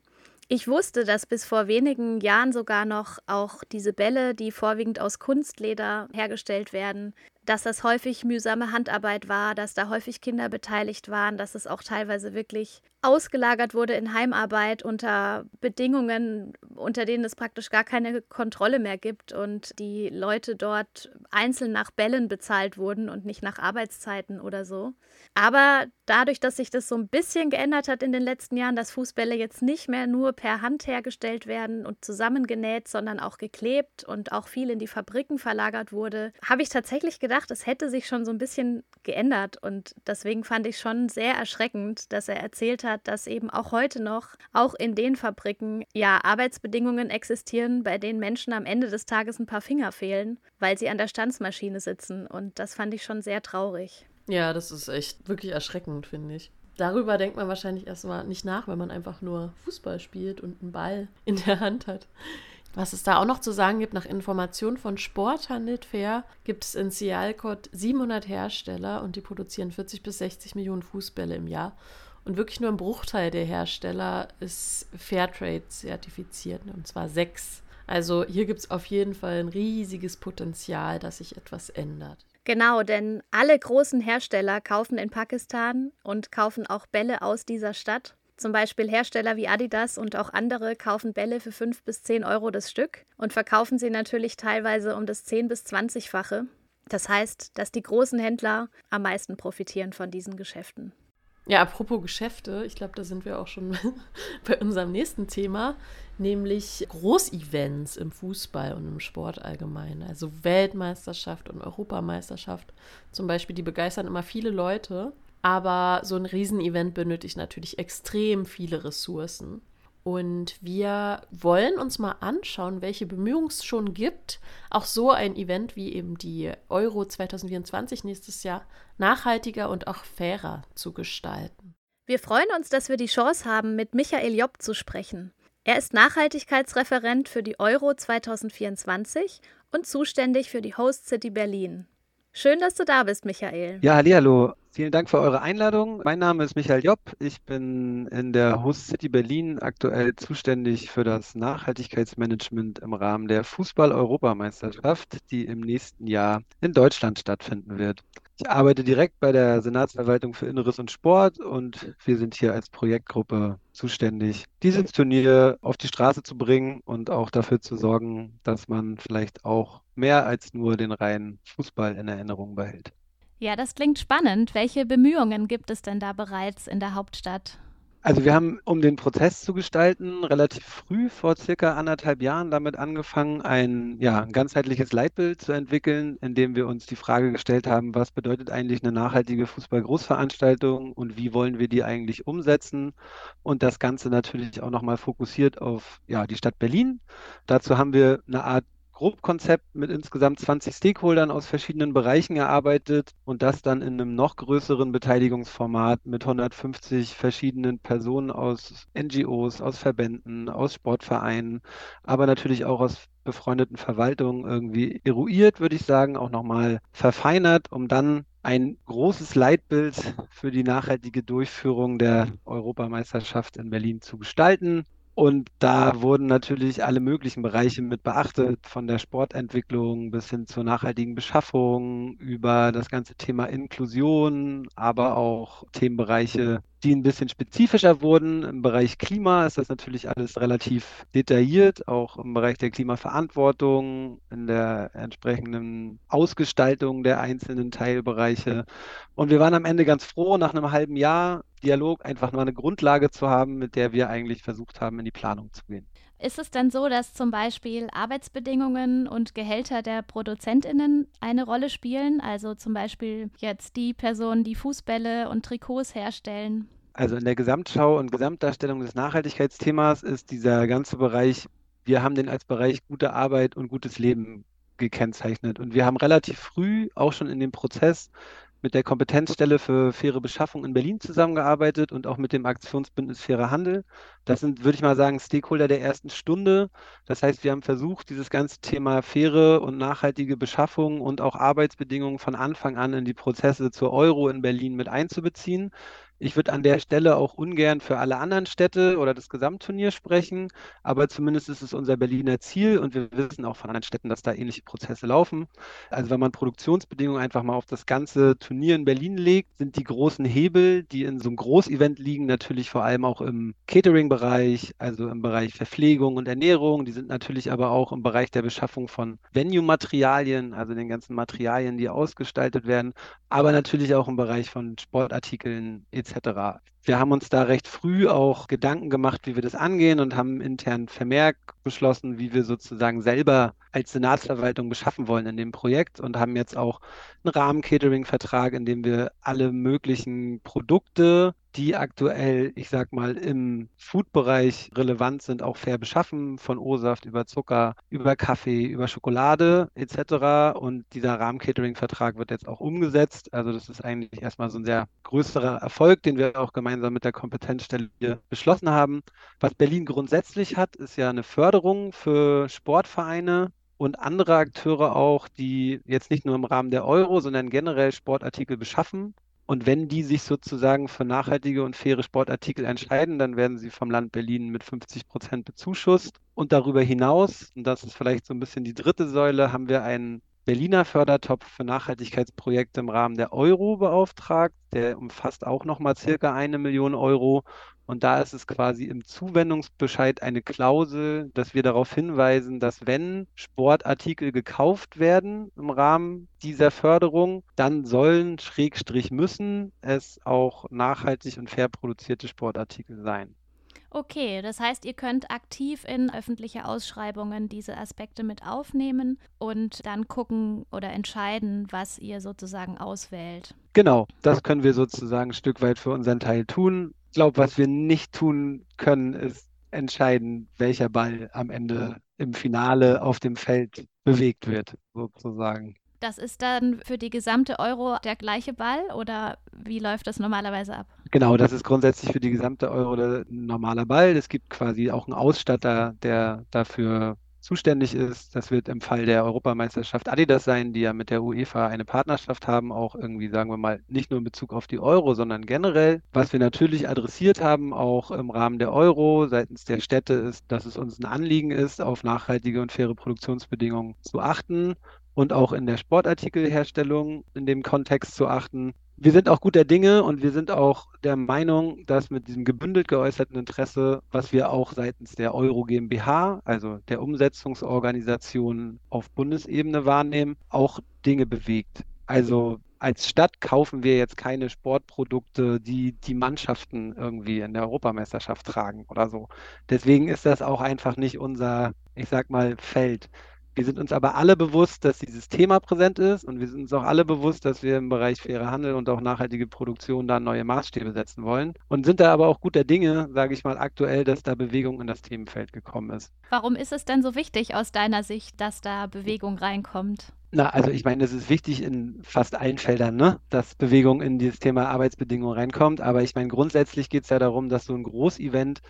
Ich wusste, dass bis vor wenigen Jahren sogar noch auch diese Bälle, die vorwiegend aus Kunstleder hergestellt werden, dass das häufig mühsame Handarbeit war, dass da häufig Kinder beteiligt waren, dass es auch teilweise wirklich ausgelagert wurde in Heimarbeit unter Bedingungen, unter denen es praktisch gar keine Kontrolle mehr gibt und die Leute dort einzeln nach Bällen bezahlt wurden und nicht nach Arbeitszeiten oder so. Aber dadurch, dass sich das so ein bisschen geändert hat in den letzten Jahren, dass Fußbälle jetzt nicht mehr nur per Hand hergestellt werden und zusammengenäht, sondern auch geklebt und auch viel in die Fabriken verlagert wurde, habe ich tatsächlich gedacht, es hätte sich schon so ein bisschen geändert und deswegen fand ich schon sehr erschreckend, dass er erzählt hat, dass eben auch heute noch, auch in den Fabriken, ja, Arbeitsbedingungen existieren, bei denen Menschen am Ende des Tages ein paar Finger fehlen, weil sie an der Stanzmaschine sitzen und das fand ich schon sehr traurig. Ja, das ist echt wirklich erschreckend, finde ich. Darüber denkt man wahrscheinlich erstmal nicht nach, wenn man einfach nur Fußball spielt und einen Ball in der Hand hat. Was es da auch noch zu sagen gibt, nach Informationen von Sporthandelt Fair gibt es in Sialkot 700 Hersteller und die produzieren 40 bis 60 Millionen Fußbälle im Jahr. Und wirklich nur ein Bruchteil der Hersteller ist Fairtrade zertifiziert, und zwar sechs. Also hier gibt es auf jeden Fall ein riesiges Potenzial, dass sich etwas ändert. Genau, denn alle großen Hersteller kaufen in Pakistan und kaufen auch Bälle aus dieser Stadt. Zum Beispiel Hersteller wie Adidas und auch andere kaufen Bälle für 5 bis 10 Euro das Stück und verkaufen sie natürlich teilweise um das 10 bis 20-fache. Das heißt, dass die großen Händler am meisten profitieren von diesen Geschäften. Ja, apropos Geschäfte, ich glaube, da sind wir auch schon bei unserem nächsten Thema, nämlich Großevents im Fußball und im Sport allgemein. Also Weltmeisterschaft und Europameisterschaft zum Beispiel, die begeistern immer viele Leute. Aber so ein Riesenevent benötigt natürlich extrem viele Ressourcen. Und wir wollen uns mal anschauen, welche Bemühungen es schon gibt, auch so ein Event wie eben die Euro 2024 nächstes Jahr nachhaltiger und auch fairer zu gestalten. Wir freuen uns, dass wir die Chance haben, mit Michael Job zu sprechen. Er ist Nachhaltigkeitsreferent für die Euro 2024 und zuständig für die Host City Berlin. Schön, dass du da bist, Michael. Ja, hallo. Vielen Dank für eure Einladung. Mein Name ist Michael Jopp. Ich bin in der Host City Berlin aktuell zuständig für das Nachhaltigkeitsmanagement im Rahmen der Fußball-Europameisterschaft, die im nächsten Jahr in Deutschland stattfinden wird. Ich arbeite direkt bei der Senatsverwaltung für Inneres und Sport und wir sind hier als Projektgruppe zuständig, dieses Turnier auf die Straße zu bringen und auch dafür zu sorgen, dass man vielleicht auch mehr als nur den reinen Fußball in Erinnerung behält. Ja, das klingt spannend. Welche Bemühungen gibt es denn da bereits in der Hauptstadt? Also wir haben, um den Prozess zu gestalten, relativ früh, vor circa anderthalb Jahren, damit angefangen, ein, ja, ein ganzheitliches Leitbild zu entwickeln, in dem wir uns die Frage gestellt haben, was bedeutet eigentlich eine nachhaltige Fußball-Großveranstaltung und wie wollen wir die eigentlich umsetzen? Und das Ganze natürlich auch nochmal fokussiert auf ja, die Stadt Berlin. Dazu haben wir eine Art Grobkonzept mit insgesamt 20 Stakeholdern aus verschiedenen Bereichen erarbeitet und das dann in einem noch größeren Beteiligungsformat mit 150 verschiedenen Personen aus NGOs, aus Verbänden, aus Sportvereinen, aber natürlich auch aus befreundeten Verwaltungen irgendwie eruiert, würde ich sagen, auch nochmal verfeinert, um dann ein großes Leitbild für die nachhaltige Durchführung der Europameisterschaft in Berlin zu gestalten. Und da wurden natürlich alle möglichen Bereiche mit beachtet, von der Sportentwicklung bis hin zur nachhaltigen Beschaffung, über das ganze Thema Inklusion, aber auch Themenbereiche die ein bisschen spezifischer wurden. Im Bereich Klima ist das natürlich alles relativ detailliert, auch im Bereich der Klimaverantwortung, in der entsprechenden Ausgestaltung der einzelnen Teilbereiche. Und wir waren am Ende ganz froh, nach einem halben Jahr Dialog einfach nur eine Grundlage zu haben, mit der wir eigentlich versucht haben, in die Planung zu gehen. Ist es dann so, dass zum Beispiel Arbeitsbedingungen und Gehälter der ProduzentInnen eine Rolle spielen? Also zum Beispiel jetzt die Personen, die Fußbälle und Trikots herstellen? Also in der Gesamtschau und Gesamtdarstellung des Nachhaltigkeitsthemas ist dieser ganze Bereich, wir haben den als Bereich gute Arbeit und gutes Leben gekennzeichnet. Und wir haben relativ früh auch schon in dem Prozess mit der Kompetenzstelle für faire Beschaffung in Berlin zusammengearbeitet und auch mit dem Aktionsbündnis Fairer Handel. Das sind, würde ich mal sagen, Stakeholder der ersten Stunde. Das heißt, wir haben versucht, dieses ganze Thema faire und nachhaltige Beschaffung und auch Arbeitsbedingungen von Anfang an in die Prozesse zur Euro in Berlin mit einzubeziehen. Ich würde an der Stelle auch ungern für alle anderen Städte oder das Gesamtturnier sprechen, aber zumindest ist es unser Berliner Ziel und wir wissen auch von anderen Städten, dass da ähnliche Prozesse laufen. Also wenn man Produktionsbedingungen einfach mal auf das ganze Turnier in Berlin legt, sind die großen Hebel, die in so einem Großevent liegen, natürlich vor allem auch im Catering-Bereich, also im Bereich Verpflegung und Ernährung. Die sind natürlich aber auch im Bereich der Beschaffung von Venue-Materialien, also den ganzen Materialien, die ausgestaltet werden, aber natürlich auch im Bereich von Sportartikeln etc etc. Wir haben uns da recht früh auch Gedanken gemacht, wie wir das angehen und haben intern Vermerk beschlossen, wie wir sozusagen selber als Senatsverwaltung beschaffen wollen in dem Projekt und haben jetzt auch einen Rahmen-Catering-Vertrag, in dem wir alle möglichen Produkte, die aktuell, ich sag mal, im Food-Bereich relevant sind, auch fair beschaffen, von O-Saft über Zucker, über Kaffee, über Schokolade etc. Und dieser Rahmen-Catering-Vertrag wird jetzt auch umgesetzt. Also das ist eigentlich erstmal so ein sehr größerer Erfolg, den wir auch gemeinsam mit der Kompetenzstelle beschlossen haben. Was Berlin grundsätzlich hat, ist ja eine Förderung für Sportvereine und andere Akteure auch, die jetzt nicht nur im Rahmen der Euro, sondern generell Sportartikel beschaffen. Und wenn die sich sozusagen für nachhaltige und faire Sportartikel entscheiden, dann werden sie vom Land Berlin mit 50 Prozent bezuschusst. Und darüber hinaus, und das ist vielleicht so ein bisschen die dritte Säule, haben wir einen Berliner Fördertopf für Nachhaltigkeitsprojekte im Rahmen der Euro beauftragt. Der umfasst auch nochmal circa eine Million Euro. Und da ist es quasi im Zuwendungsbescheid eine Klausel, dass wir darauf hinweisen, dass wenn Sportartikel gekauft werden im Rahmen dieser Förderung, dann sollen, Schrägstrich müssen, es auch nachhaltig und fair produzierte Sportartikel sein. Okay, das heißt, ihr könnt aktiv in öffentliche Ausschreibungen diese Aspekte mit aufnehmen und dann gucken oder entscheiden, was ihr sozusagen auswählt. Genau, das können wir sozusagen ein Stück weit für unseren Teil tun. Ich glaube, was wir nicht tun können, ist entscheiden, welcher Ball am Ende im Finale auf dem Feld bewegt wird, sozusagen. Das ist dann für die gesamte Euro der gleiche Ball oder wie läuft das normalerweise ab? Genau, das ist grundsätzlich für die gesamte Euro der normaler Ball. Es gibt quasi auch einen Ausstatter, der dafür zuständig ist. Das wird im Fall der Europameisterschaft Adidas sein, die ja mit der UEFA eine Partnerschaft haben, auch irgendwie, sagen wir mal, nicht nur in Bezug auf die Euro, sondern generell. Was wir natürlich adressiert haben, auch im Rahmen der Euro seitens der Städte, ist, dass es uns ein Anliegen ist, auf nachhaltige und faire Produktionsbedingungen zu achten und auch in der Sportartikelherstellung in dem Kontext zu achten. Wir sind auch guter Dinge und wir sind auch der Meinung, dass mit diesem gebündelt geäußerten Interesse, was wir auch seitens der Euro GmbH, also der Umsetzungsorganisation auf Bundesebene wahrnehmen, auch Dinge bewegt. Also als Stadt kaufen wir jetzt keine Sportprodukte, die die Mannschaften irgendwie in der Europameisterschaft tragen oder so. Deswegen ist das auch einfach nicht unser, ich sag mal, Feld. Wir sind uns aber alle bewusst, dass dieses Thema präsent ist und wir sind uns auch alle bewusst, dass wir im Bereich fairer Handel und auch nachhaltige Produktion da neue Maßstäbe setzen wollen und sind da aber auch guter Dinge, sage ich mal aktuell, dass da Bewegung in das Themenfeld gekommen ist. Warum ist es denn so wichtig aus deiner Sicht, dass da Bewegung reinkommt? Na, also ich meine, es ist wichtig in fast allen Feldern, ne, dass Bewegung in dieses Thema Arbeitsbedingungen reinkommt. Aber ich meine, grundsätzlich geht es ja darum, dass so ein Großevent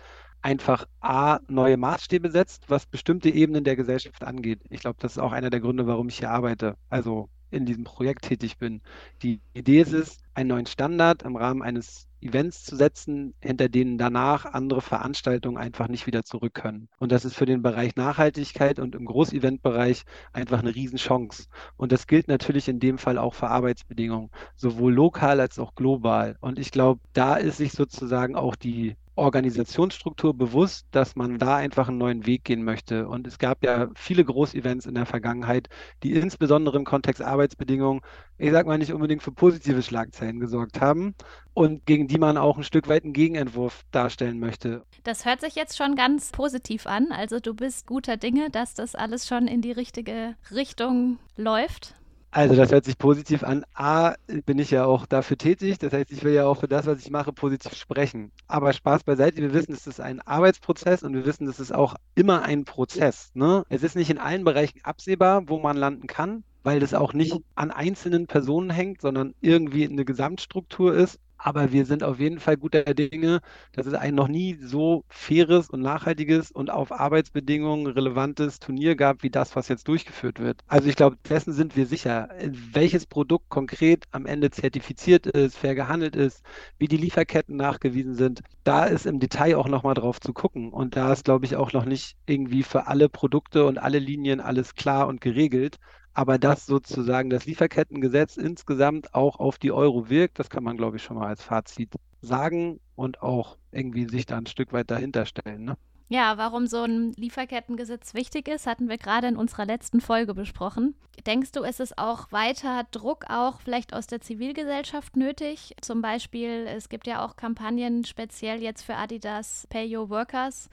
einfach A, neue Maßstäbe setzt, was bestimmte Ebenen der Gesellschaft angeht. Ich glaube, das ist auch einer der Gründe, warum ich hier arbeite, also in diesem Projekt tätig bin. Die Idee ist es, einen neuen Standard im Rahmen eines Events zu setzen, hinter denen danach andere Veranstaltungen einfach nicht wieder zurück können. Und das ist für den Bereich Nachhaltigkeit und im Großeventbereich einfach eine Riesenchance. Und das gilt natürlich in dem Fall auch für Arbeitsbedingungen, sowohl lokal als auch global. Und ich glaube, da ist sich sozusagen auch die Organisationsstruktur bewusst, dass man da einfach einen neuen Weg gehen möchte. Und es gab ja viele Großevents in der Vergangenheit, die insbesondere im Kontext Arbeitsbedingungen, ich sag mal, nicht unbedingt für positive Schlagzeilen gesorgt haben und gegen die man auch ein Stück weit einen Gegenentwurf darstellen möchte. Das hört sich jetzt schon ganz positiv an. Also du bist guter Dinge, dass das alles schon in die richtige Richtung läuft. Also das hört sich positiv an. A, bin ich ja auch dafür tätig. Das heißt, ich will ja auch für das, was ich mache, positiv sprechen. Aber Spaß beiseite. Wir wissen, es ist ein Arbeitsprozess und wir wissen, es ist auch immer ein Prozess. Ne? Es ist nicht in allen Bereichen absehbar, wo man landen kann, weil das auch nicht an einzelnen Personen hängt, sondern irgendwie eine Gesamtstruktur ist. Aber wir sind auf jeden Fall guter Dinge, dass es ein noch nie so faires und nachhaltiges und auf Arbeitsbedingungen relevantes Turnier gab, wie das, was jetzt durchgeführt wird. Also ich glaube, dessen sind wir sicher. Welches Produkt konkret am Ende zertifiziert ist, fair gehandelt ist, wie die Lieferketten nachgewiesen sind, da ist im Detail auch nochmal drauf zu gucken. Und da ist, glaube ich, auch noch nicht irgendwie für alle Produkte und alle Linien alles klar und geregelt aber dass sozusagen das Lieferkettengesetz insgesamt auch auf die Euro wirkt, das kann man, glaube ich, schon mal als Fazit sagen und auch irgendwie sich da ein Stück weit dahinter stellen. Ne? Ja, warum so ein Lieferkettengesetz wichtig ist, hatten wir gerade in unserer letzten Folge besprochen. Denkst du, ist es auch weiter Druck auch vielleicht aus der Zivilgesellschaft nötig? Zum Beispiel, es gibt ja auch Kampagnen speziell jetzt für Adidas Pay Your Workers.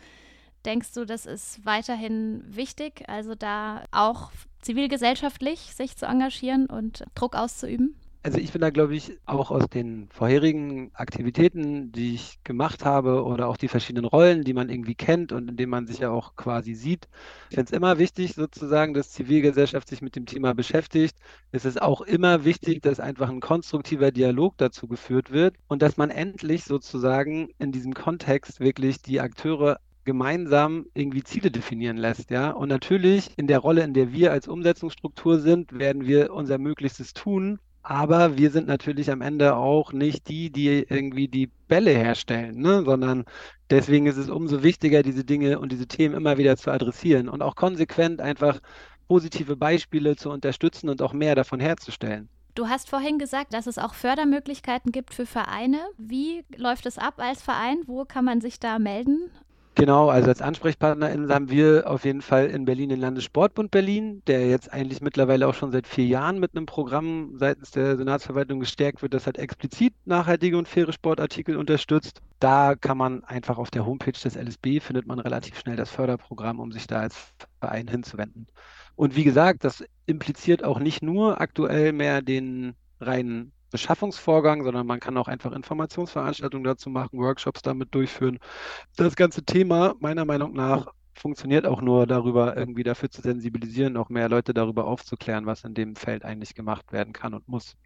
Denkst du, das ist weiterhin wichtig, also da auch zivilgesellschaftlich sich zu engagieren und Druck auszuüben? Also ich bin da, glaube ich, auch aus den vorherigen Aktivitäten, die ich gemacht habe oder auch die verschiedenen Rollen, die man irgendwie kennt und in denen man sich ja auch quasi sieht. Ich finde es immer wichtig, sozusagen, dass Zivilgesellschaft sich mit dem Thema beschäftigt. Es ist auch immer wichtig, dass einfach ein konstruktiver Dialog dazu geführt wird und dass man endlich sozusagen in diesem Kontext wirklich die Akteure gemeinsam irgendwie Ziele definieren lässt, ja. Und natürlich in der Rolle, in der wir als Umsetzungsstruktur sind, werden wir unser Möglichstes tun. Aber wir sind natürlich am Ende auch nicht die, die irgendwie die Bälle herstellen, ne? sondern deswegen ist es umso wichtiger, diese Dinge und diese Themen immer wieder zu adressieren und auch konsequent einfach positive Beispiele zu unterstützen und auch mehr davon herzustellen. Du hast vorhin gesagt, dass es auch Fördermöglichkeiten gibt für Vereine. Wie läuft es ab als Verein? Wo kann man sich da melden? Genau, also als AnsprechpartnerInnen haben wir auf jeden Fall in Berlin den Landessportbund Berlin, der jetzt eigentlich mittlerweile auch schon seit vier Jahren mit einem Programm seitens der Senatsverwaltung gestärkt wird, das halt explizit nachhaltige und faire Sportartikel unterstützt. Da kann man einfach auf der Homepage des LSB findet man relativ schnell das Förderprogramm, um sich da als Verein hinzuwenden. Und wie gesagt, das impliziert auch nicht nur aktuell mehr den reinen Beschaffungsvorgang, sondern man kann auch einfach Informationsveranstaltungen dazu machen, Workshops damit durchführen. Das ganze Thema meiner Meinung nach funktioniert auch nur darüber, irgendwie dafür zu sensibilisieren, auch mehr Leute darüber aufzuklären, was in dem Feld eigentlich gemacht werden kann und muss.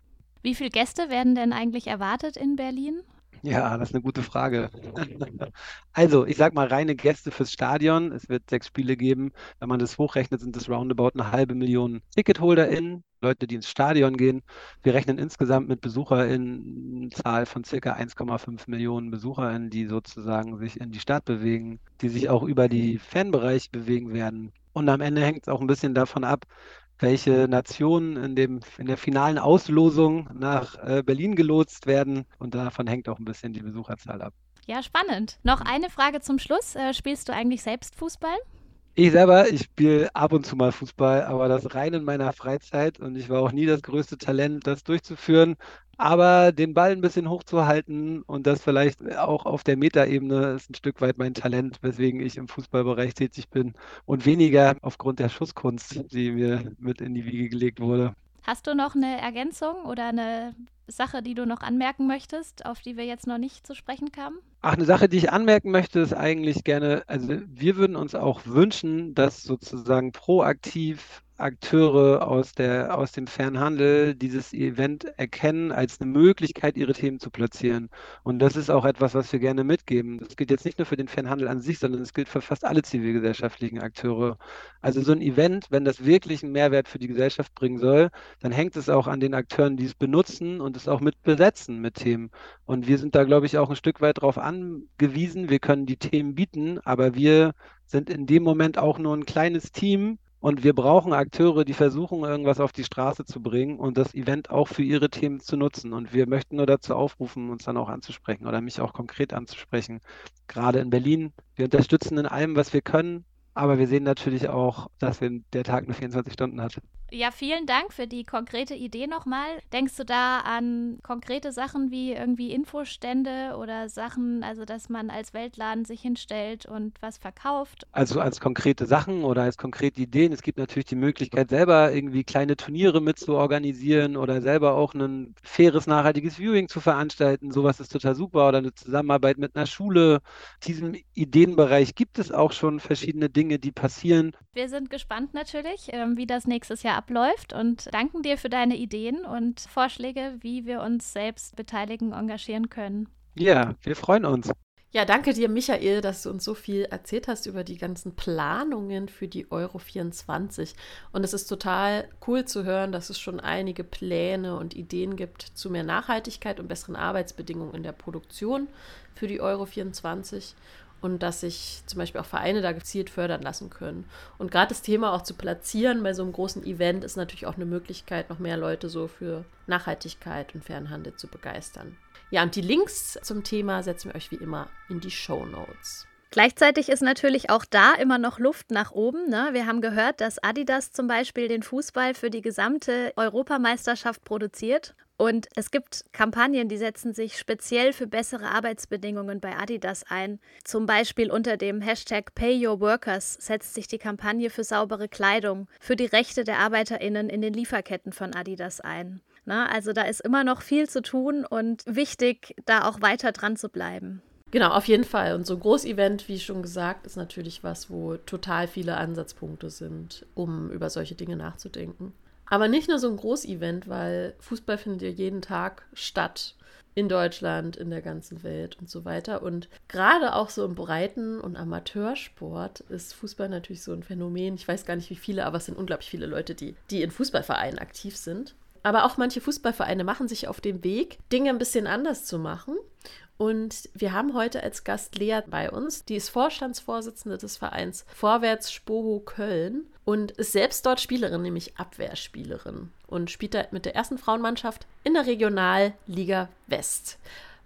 Wie viele Gäste werden denn eigentlich erwartet in Berlin? Ja, das ist eine gute Frage. Also, ich sag mal reine Gäste fürs Stadion. Es wird sechs Spiele geben. Wenn man das hochrechnet, sind es roundabout eine halbe Million TicketholderInnen, Leute, die ins Stadion gehen. Wir rechnen insgesamt mit BesucherInnen Zahl von circa 1,5 Millionen BesucherInnen, die sozusagen sich in die Stadt bewegen, die sich auch über die Fanbereiche bewegen werden. Und am Ende hängt es auch ein bisschen davon ab, welche Nationen in, dem, in der finalen Auslosung nach äh, Berlin gelotst werden. Und davon hängt auch ein bisschen die Besucherzahl ab. Ja, spannend. Noch eine Frage zum Schluss. Äh, spielst du eigentlich selbst Fußball? Ich selber, ich spiele ab und zu mal Fußball, aber das rein in meiner Freizeit und ich war auch nie das größte Talent, das durchzuführen. Aber den Ball ein bisschen hochzuhalten und das vielleicht auch auf der Metaebene ist ein Stück weit mein Talent, weswegen ich im Fußballbereich tätig bin und weniger aufgrund der Schusskunst, die mir mit in die Wiege gelegt wurde. Hast du noch eine Ergänzung oder eine Sache, die du noch anmerken möchtest, auf die wir jetzt noch nicht zu sprechen kamen? Ach, eine Sache, die ich anmerken möchte, ist eigentlich gerne, also wir würden uns auch wünschen, dass sozusagen proaktiv Akteure aus, der, aus dem Fernhandel dieses Event erkennen als eine Möglichkeit, ihre Themen zu platzieren. Und das ist auch etwas, was wir gerne mitgeben. Das gilt jetzt nicht nur für den Fernhandel an sich, sondern es gilt für fast alle zivilgesellschaftlichen Akteure. Also so ein Event, wenn das wirklich einen Mehrwert für die Gesellschaft bringen soll, dann hängt es auch an den Akteuren, die es benutzen und es auch mit besetzen mit Themen. Und wir sind da, glaube ich, auch ein Stück weit darauf angewiesen. Wir können die Themen bieten, aber wir sind in dem Moment auch nur ein kleines Team, Und wir brauchen Akteure, die versuchen, irgendwas auf die Straße zu bringen und das Event auch für ihre Themen zu nutzen. Und wir möchten nur dazu aufrufen, uns dann auch anzusprechen oder mich auch konkret anzusprechen. Gerade in Berlin. Wir unterstützen in allem, was wir können. Aber wir sehen natürlich auch, dass der Tag nur 24 Stunden hat. Ja, vielen Dank für die konkrete Idee nochmal. Denkst du da an konkrete Sachen wie irgendwie Infostände oder Sachen, also dass man als Weltladen sich hinstellt und was verkauft? Also als konkrete Sachen oder als konkrete Ideen. Es gibt natürlich die Möglichkeit, selber irgendwie kleine Turniere mit zu organisieren oder selber auch ein faires, nachhaltiges Viewing zu veranstalten. Sowas ist total super. Oder eine Zusammenarbeit mit einer Schule. In diesem Ideenbereich gibt es auch schon verschiedene Dinge, die passieren. Wir sind gespannt natürlich, ähm, wie das nächstes Jahr abläuft und danken dir für deine Ideen und Vorschläge, wie wir uns selbst beteiligen, engagieren können. Ja, wir freuen uns. Ja, danke dir, Michael, dass du uns so viel erzählt hast über die ganzen Planungen für die Euro 24. Und es ist total cool zu hören, dass es schon einige Pläne und Ideen gibt zu mehr Nachhaltigkeit und besseren Arbeitsbedingungen in der Produktion für die Euro 24 und dass sich zum Beispiel auch Vereine da gezielt fördern lassen können. Und gerade das Thema auch zu platzieren bei so einem großen Event ist natürlich auch eine Möglichkeit, noch mehr Leute so für Nachhaltigkeit und Fernhandel zu begeistern. Ja, und die Links zum Thema setzen wir euch wie immer in die Show Notes. Gleichzeitig ist natürlich auch da immer noch Luft nach oben. Ne? Wir haben gehört, dass Adidas zum Beispiel den Fußball für die gesamte Europameisterschaft produziert. Und es gibt Kampagnen, die setzen sich speziell für bessere Arbeitsbedingungen bei Adidas ein. Zum Beispiel unter dem Hashtag Pay Your Workers setzt sich die Kampagne für saubere Kleidung, für die Rechte der Arbeiterinnen in den Lieferketten von Adidas ein. Na, also da ist immer noch viel zu tun und wichtig, da auch weiter dran zu bleiben. Genau, auf jeden Fall. Und so ein Großevent, wie schon gesagt, ist natürlich was, wo total viele Ansatzpunkte sind, um über solche Dinge nachzudenken. Aber nicht nur so ein Großevent, weil Fußball findet ja jeden Tag statt. In Deutschland, in der ganzen Welt und so weiter. Und gerade auch so im Breiten- und Amateursport ist Fußball natürlich so ein Phänomen. Ich weiß gar nicht wie viele, aber es sind unglaublich viele Leute, die, die in Fußballvereinen aktiv sind. Aber auch manche Fußballvereine machen sich auf dem Weg, Dinge ein bisschen anders zu machen. Und wir haben heute als Gast Lea bei uns. Die ist Vorstandsvorsitzende des Vereins Vorwärts Spoho Köln und ist selbst dort Spielerin, nämlich Abwehrspielerin. Und spielt da mit der ersten Frauenmannschaft in der Regionalliga West.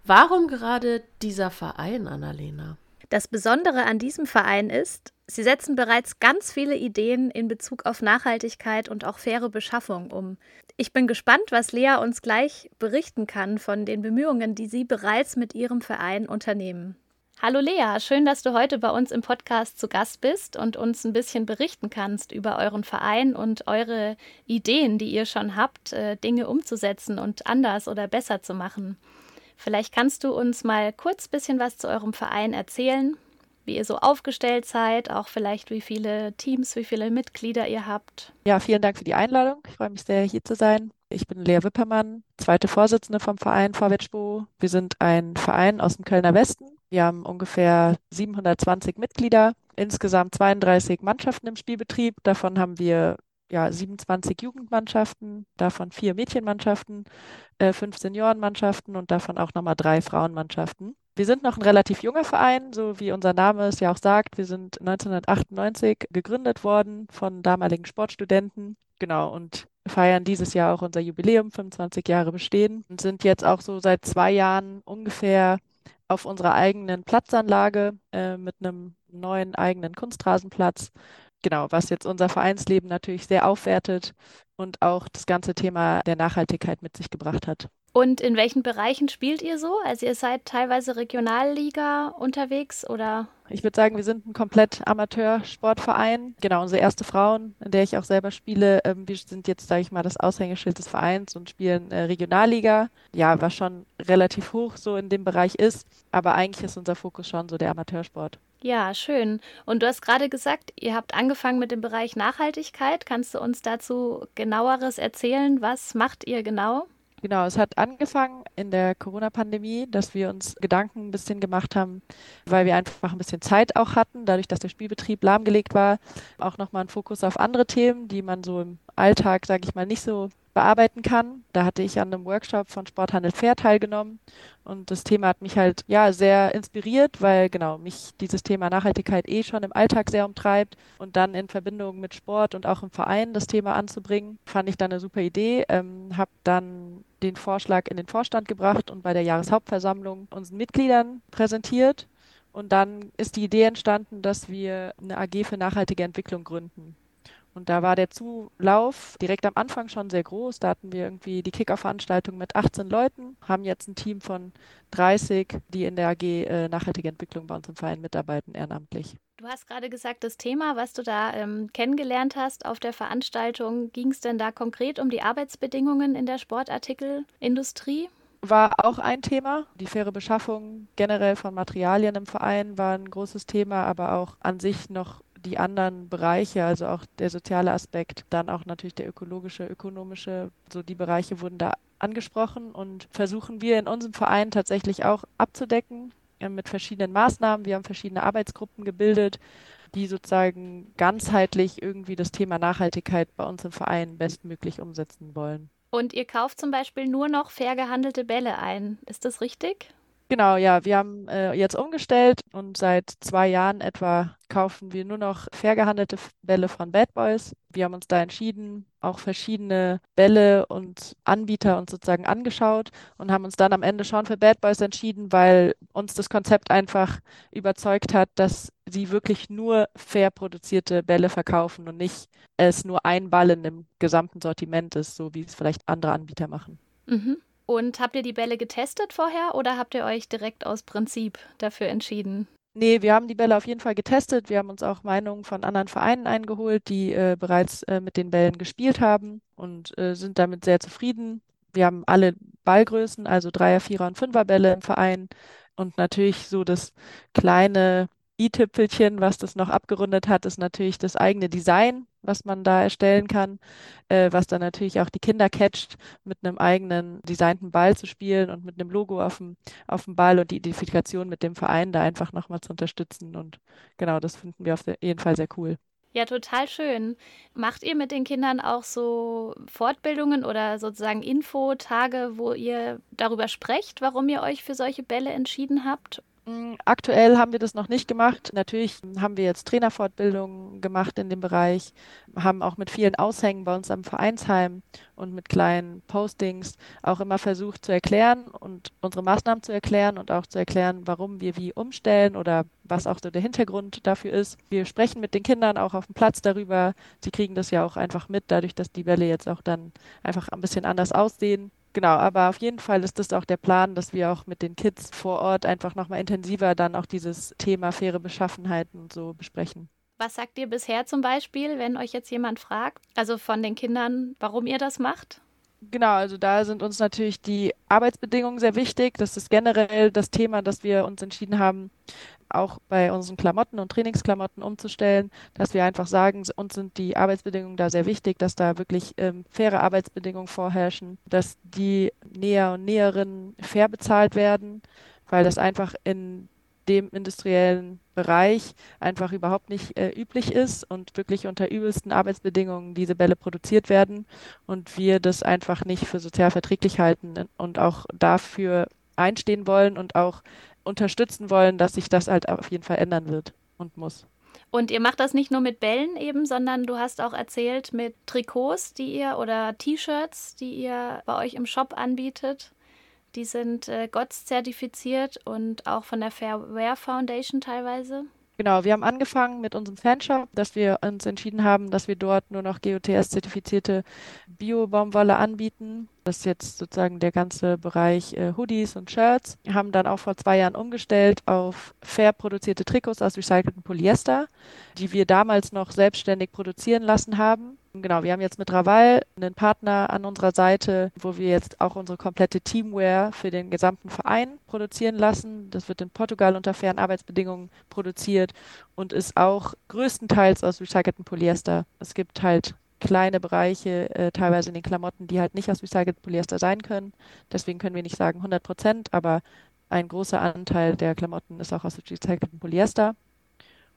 Warum gerade dieser Verein, Annalena? Das Besondere an diesem Verein ist, Sie setzen bereits ganz viele Ideen in Bezug auf Nachhaltigkeit und auch faire Beschaffung um. Ich bin gespannt, was Lea uns gleich berichten kann von den Bemühungen, die Sie bereits mit Ihrem Verein unternehmen. Hallo Lea, schön, dass du heute bei uns im Podcast zu Gast bist und uns ein bisschen berichten kannst über euren Verein und eure Ideen, die ihr schon habt, äh, Dinge umzusetzen und anders oder besser zu machen. Vielleicht kannst du uns mal kurz ein bisschen was zu eurem Verein erzählen, wie ihr so aufgestellt seid, auch vielleicht wie viele Teams, wie viele Mitglieder ihr habt. Ja, vielen Dank für die Einladung. Ich freue mich sehr, hier zu sein. Ich bin Lea Wippermann, zweite Vorsitzende vom Verein Vorwärtsspur. Wir sind ein Verein aus dem Kölner Westen. Wir haben ungefähr 720 Mitglieder, insgesamt 32 Mannschaften im Spielbetrieb. Davon haben wir ja, 27 Jugendmannschaften, davon vier Mädchenmannschaften, äh, fünf Seniorenmannschaften und davon auch nochmal drei Frauenmannschaften. Wir sind noch ein relativ junger Verein, so wie unser Name es ja auch sagt. Wir sind 1998 gegründet worden von damaligen Sportstudenten. Genau, und feiern dieses Jahr auch unser Jubiläum, 25 Jahre bestehen und sind jetzt auch so seit zwei Jahren ungefähr auf unserer eigenen Platzanlage äh, mit einem neuen eigenen Kunstrasenplatz. Genau, was jetzt unser Vereinsleben natürlich sehr aufwertet und auch das ganze Thema der Nachhaltigkeit mit sich gebracht hat. Und in welchen Bereichen spielt ihr so? Also ihr seid teilweise Regionalliga unterwegs oder? Ich würde sagen, wir sind ein komplett Amateursportverein. Genau, unsere erste Frauen, in der ich auch selber spiele, ähm, wir sind jetzt, sage ich mal, das Aushängeschild des Vereins und spielen äh, Regionalliga. Ja, was schon relativ hoch so in dem Bereich ist. Aber eigentlich ist unser Fokus schon so der Amateursport. Ja, schön. Und du hast gerade gesagt, ihr habt angefangen mit dem Bereich Nachhaltigkeit. Kannst du uns dazu genaueres erzählen? Was macht ihr genau? Genau, es hat angefangen in der Corona-Pandemie, dass wir uns Gedanken ein bisschen gemacht haben, weil wir einfach ein bisschen Zeit auch hatten, dadurch, dass der Spielbetrieb lahmgelegt war, auch nochmal einen Fokus auf andere Themen, die man so im Alltag, sage ich mal, nicht so bearbeiten kann. Da hatte ich an einem Workshop von Sporthandel Fair teilgenommen und das Thema hat mich halt ja sehr inspiriert, weil genau mich dieses Thema Nachhaltigkeit eh schon im Alltag sehr umtreibt und dann in Verbindung mit Sport und auch im Verein das Thema anzubringen, fand ich dann eine super Idee. Ähm, habe dann den Vorschlag in den Vorstand gebracht und bei der Jahreshauptversammlung unseren Mitgliedern präsentiert. Und dann ist die Idee entstanden, dass wir eine AG für nachhaltige Entwicklung gründen. Und da war der Zulauf direkt am Anfang schon sehr groß. Da hatten wir irgendwie die Kicker-Veranstaltung mit 18 Leuten, haben jetzt ein Team von 30, die in der AG äh, Nachhaltige Entwicklung bei uns im Verein mitarbeiten, ehrenamtlich. Du hast gerade gesagt, das Thema, was du da ähm, kennengelernt hast auf der Veranstaltung, ging es denn da konkret um die Arbeitsbedingungen in der Sportartikelindustrie? war auch ein Thema. Die faire Beschaffung generell von Materialien im Verein war ein großes Thema, aber auch an sich noch die anderen Bereiche, also auch der soziale Aspekt, dann auch natürlich der ökologische, ökonomische, so die Bereiche wurden da angesprochen und versuchen wir in unserem Verein tatsächlich auch abzudecken äh, mit verschiedenen Maßnahmen. Wir haben verschiedene Arbeitsgruppen gebildet, die sozusagen ganzheitlich irgendwie das Thema Nachhaltigkeit bei uns im Verein bestmöglich umsetzen wollen. Und ihr kauft zum Beispiel nur noch fair gehandelte Bälle ein. Ist das richtig? Genau, ja, wir haben äh, jetzt umgestellt und seit zwei Jahren etwa kaufen wir nur noch fair gehandelte Bälle von Bad Boys. Wir haben uns da entschieden, auch verschiedene Bälle und Anbieter uns sozusagen angeschaut und haben uns dann am Ende schon für Bad Boys entschieden, weil uns das Konzept einfach überzeugt hat, dass sie wirklich nur fair produzierte Bälle verkaufen und nicht es nur ein Ball in dem gesamten Sortiment ist, so wie es vielleicht andere Anbieter machen. Mhm. Und habt ihr die Bälle getestet vorher oder habt ihr euch direkt aus Prinzip dafür entschieden? Nee, wir haben die Bälle auf jeden Fall getestet. Wir haben uns auch Meinungen von anderen Vereinen eingeholt, die äh, bereits äh, mit den Bällen gespielt haben und äh, sind damit sehr zufrieden. Wir haben alle Ballgrößen, also Dreier, Vierer und Fünfer Bälle im Verein und natürlich so das kleine i-Tüpfelchen, was das noch abgerundet hat, ist natürlich das eigene Design, was man da erstellen kann, äh, was dann natürlich auch die Kinder catcht, mit einem eigenen designten Ball zu spielen und mit einem Logo auf dem, auf dem Ball und die Identifikation mit dem Verein da einfach nochmal zu unterstützen. Und genau, das finden wir auf jeden Fall sehr cool. Ja, total schön. Macht ihr mit den Kindern auch so Fortbildungen oder sozusagen Infotage, wo ihr darüber sprecht, warum ihr euch für solche Bälle entschieden habt? Mm, aktuell haben wir das noch nicht gemacht. Natürlich haben wir jetzt Trainerfortbildungen gemacht in dem Bereich, haben auch mit vielen Aushängen bei uns am Vereinsheim und mit kleinen Postings auch immer versucht zu erklären und unsere Maßnahmen zu erklären und auch zu erklären, warum wir wie umstellen oder was auch so der Hintergrund dafür ist. Wir sprechen mit den Kindern auch auf dem Platz darüber. Sie kriegen das ja auch einfach mit, dadurch, dass die Bälle jetzt auch dann einfach ein bisschen anders aussehen Genau, aber auf jeden Fall ist das auch der Plan, dass wir auch mit den Kids vor Ort einfach nochmal intensiver dann auch dieses Thema faire Beschaffenheiten und so besprechen. Was sagt ihr bisher zum Beispiel, wenn euch jetzt jemand fragt, also von den Kindern, warum ihr das macht? Genau, also da sind uns natürlich die Arbeitsbedingungen sehr wichtig. Das ist generell das Thema, das wir uns entschieden haben, auch bei unseren Klamotten und Trainingsklamotten umzustellen, dass wir einfach sagen, uns sind die Arbeitsbedingungen da sehr wichtig, dass da wirklich ähm, faire Arbeitsbedingungen vorherrschen, dass die Näher und Näherinnen fair bezahlt werden, weil das einfach in dem industriellen Bereich einfach überhaupt nicht äh, üblich ist und wirklich unter übelsten Arbeitsbedingungen diese Bälle produziert werden und wir das einfach nicht für sozial verträglich halten und auch dafür einstehen wollen und auch unterstützen wollen, dass sich das halt auf jeden Fall ändern wird und muss. Und ihr macht das nicht nur mit Bällen eben, sondern du hast auch erzählt mit Trikots, die ihr oder T-Shirts, die ihr bei euch im Shop anbietet. Die sind äh, GOTS zertifiziert und auch von der Fairware Foundation teilweise. Genau, wir haben angefangen mit unserem Fanshop, dass wir uns entschieden haben, dass wir dort nur noch GOTS-zertifizierte Bio-Baumwolle anbieten. Das ist jetzt sozusagen der ganze Bereich äh, Hoodies und Shirts. Wir haben dann auch vor zwei Jahren umgestellt auf fair produzierte Trikots aus recyceltem Polyester, die wir damals noch selbstständig produzieren lassen haben. Genau, wir haben jetzt mit Raval einen Partner an unserer Seite, wo wir jetzt auch unsere komplette Teamwear für den gesamten Verein produzieren lassen. Das wird in Portugal unter fairen Arbeitsbedingungen produziert und ist auch größtenteils aus recyceltem Polyester. Es gibt halt kleine Bereiche, äh, teilweise in den Klamotten, die halt nicht aus recyceltem Polyester sein können. Deswegen können wir nicht sagen 100 Prozent, aber ein großer Anteil der Klamotten ist auch aus recyceltem Polyester.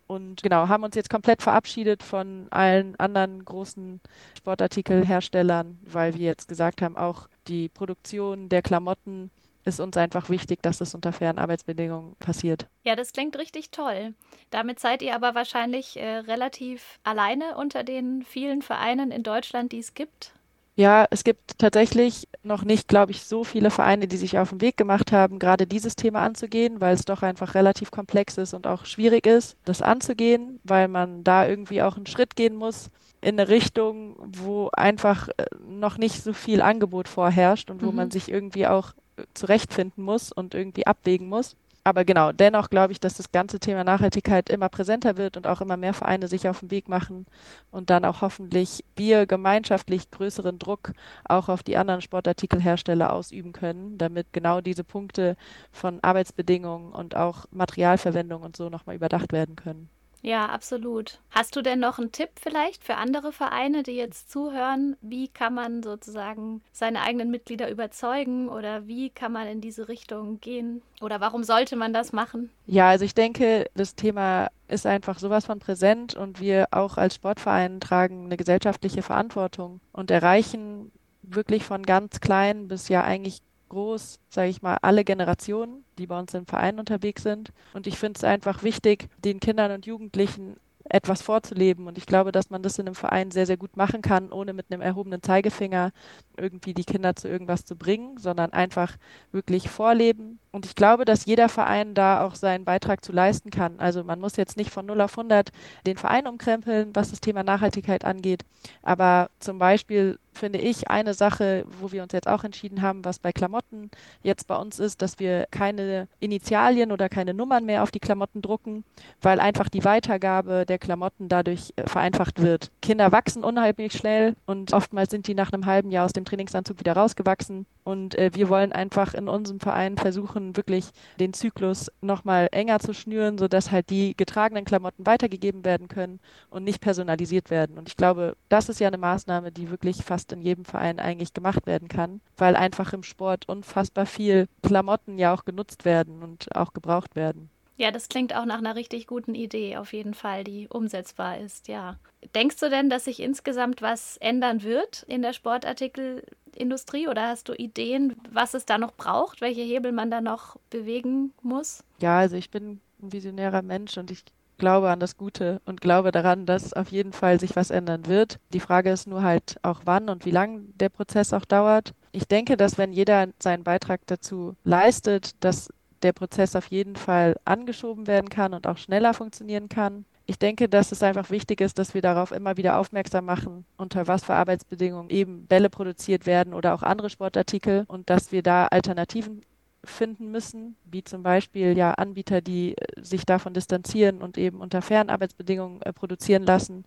Und genau, haben uns jetzt komplett verabschiedet von allen anderen großen Sportartikelherstellern, weil wir jetzt gesagt haben, auch die Produktion der Klamotten ist uns einfach wichtig, dass es unter fairen Arbeitsbedingungen passiert. Ja, das klingt richtig toll. Damit seid ihr aber wahrscheinlich äh, relativ alleine unter den vielen Vereinen in Deutschland, die es gibt. Ja, es gibt tatsächlich noch nicht, glaube ich, so viele Vereine, die sich auf den Weg gemacht haben, gerade dieses Thema anzugehen, weil es doch einfach relativ komplex ist und auch schwierig ist, das anzugehen, weil man da irgendwie auch einen Schritt gehen muss in eine Richtung, wo einfach äh, noch nicht so viel Angebot vorherrscht und wo mhm. man sich irgendwie auch äh, zurechtfinden muss und irgendwie abwägen muss aber genau, dennoch glaube ich, dass das ganze Thema Nachhaltigkeit immer präsenter wird und auch immer mehr Vereine sich auf den Weg machen und dann auch hoffentlich wir gemeinschaftlich größeren Druck auch auf die anderen Sportartikelhersteller ausüben können, damit genau diese Punkte von Arbeitsbedingungen und auch Materialverwendung und so nochmal überdacht werden können. Ja, absolut. Hast du denn noch einen Tipp vielleicht für andere Vereine, die jetzt zuhören? Wie kann man sozusagen seine eigenen Mitglieder überzeugen oder wie kann man in diese Richtung gehen? Oder warum sollte man das machen? Ja, also ich denke, das Thema ist einfach sowas von präsent und wir auch als Sportverein tragen eine gesellschaftliche Verantwortung und erreichen wirklich von ganz klein bis ja eigentlich groß, sage ich mal, alle Generationen, die bei uns im Verein unterwegs sind. Und ich finde es einfach wichtig, den Kindern und Jugendlichen etwas vorzuleben. Und ich glaube, dass man das in einem Verein sehr, sehr gut machen kann, ohne mit einem erhobenen Zeigefinger irgendwie die Kinder zu irgendwas zu bringen, sondern einfach wirklich vorleben. Und ich glaube, dass jeder Verein da auch seinen Beitrag zu leisten kann. Also man muss jetzt nicht von 0 auf 100 den Verein umkrempeln, was das Thema Nachhaltigkeit angeht. Aber zum Beispiel finde ich eine Sache, wo wir uns jetzt auch entschieden haben, was bei Klamotten jetzt bei uns ist, dass wir keine Initialien oder keine Nummern mehr auf die Klamotten drucken, weil einfach die Weitergabe der Klamotten dadurch äh, vereinfacht wird. Kinder wachsen unheimlich schnell und oftmals sind die nach einem halben Jahr aus dem Trainingsanzug wieder rausgewachsen. Und äh, wir wollen einfach in unserem Verein versuchen, wirklich den Zyklus nochmal enger zu schnüren, sodass halt die getragenen Klamotten weitergegeben werden können und nicht personalisiert werden. Und ich glaube, das ist ja eine Maßnahme, die wirklich fast in jedem Verein eigentlich gemacht werden kann, weil einfach im Sport unfassbar viel Klamotten ja auch genutzt werden und auch gebraucht werden. Ja, das klingt auch nach einer richtig guten Idee, auf jeden Fall, die umsetzbar ist, ja. Denkst du denn, dass sich insgesamt was ändern wird in der Sportartikelindustrie oder hast du Ideen, was es da noch braucht, welche Hebel man da noch bewegen muss? Ja, also ich bin ein visionärer Mensch und ich glaube an das Gute und glaube daran, dass auf jeden Fall sich was ändern wird. Die Frage ist nur halt auch wann und wie lang der Prozess auch dauert. Ich denke, dass wenn jeder seinen Beitrag dazu leistet, dass der Prozess auf jeden Fall angeschoben werden kann und auch schneller funktionieren kann. Ich denke, dass es einfach wichtig ist, dass wir darauf immer wieder aufmerksam machen, unter was für Arbeitsbedingungen eben Bälle produziert werden oder auch andere Sportartikel und dass wir da Alternativen finden müssen, wie zum Beispiel ja Anbieter, die äh, sich davon distanzieren und eben unter fairen Arbeitsbedingungen äh, produzieren lassen.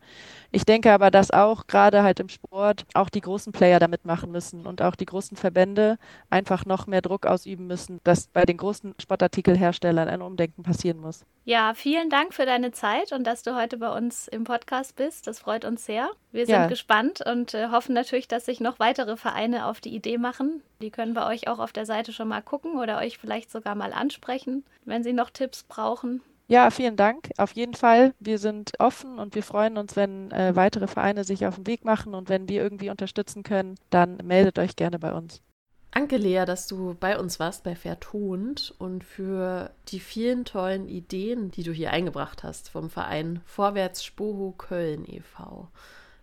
Ich denke aber, dass auch gerade halt im Sport auch die großen Player damit machen müssen und auch die großen Verbände einfach noch mehr Druck ausüben müssen, dass bei den großen Sportartikelherstellern ein Umdenken passieren muss. Ja, vielen Dank für deine Zeit und dass du heute bei uns im Podcast bist. Das freut uns sehr. Wir sind ja. gespannt und äh, hoffen natürlich, dass sich noch weitere Vereine auf die Idee machen. Die können bei euch auch auf der Seite schon mal gucken oder euch vielleicht sogar mal ansprechen, wenn sie noch Tipps brauchen. Ja, vielen Dank. Auf jeden Fall. Wir sind offen und wir freuen uns, wenn äh, weitere Vereine sich auf den Weg machen und wenn wir irgendwie unterstützen können, dann meldet euch gerne bei uns. Danke, Lea, dass du bei uns warst bei Vertont und für die vielen tollen Ideen, die du hier eingebracht hast vom Verein Vorwärts Spoho Köln e.V.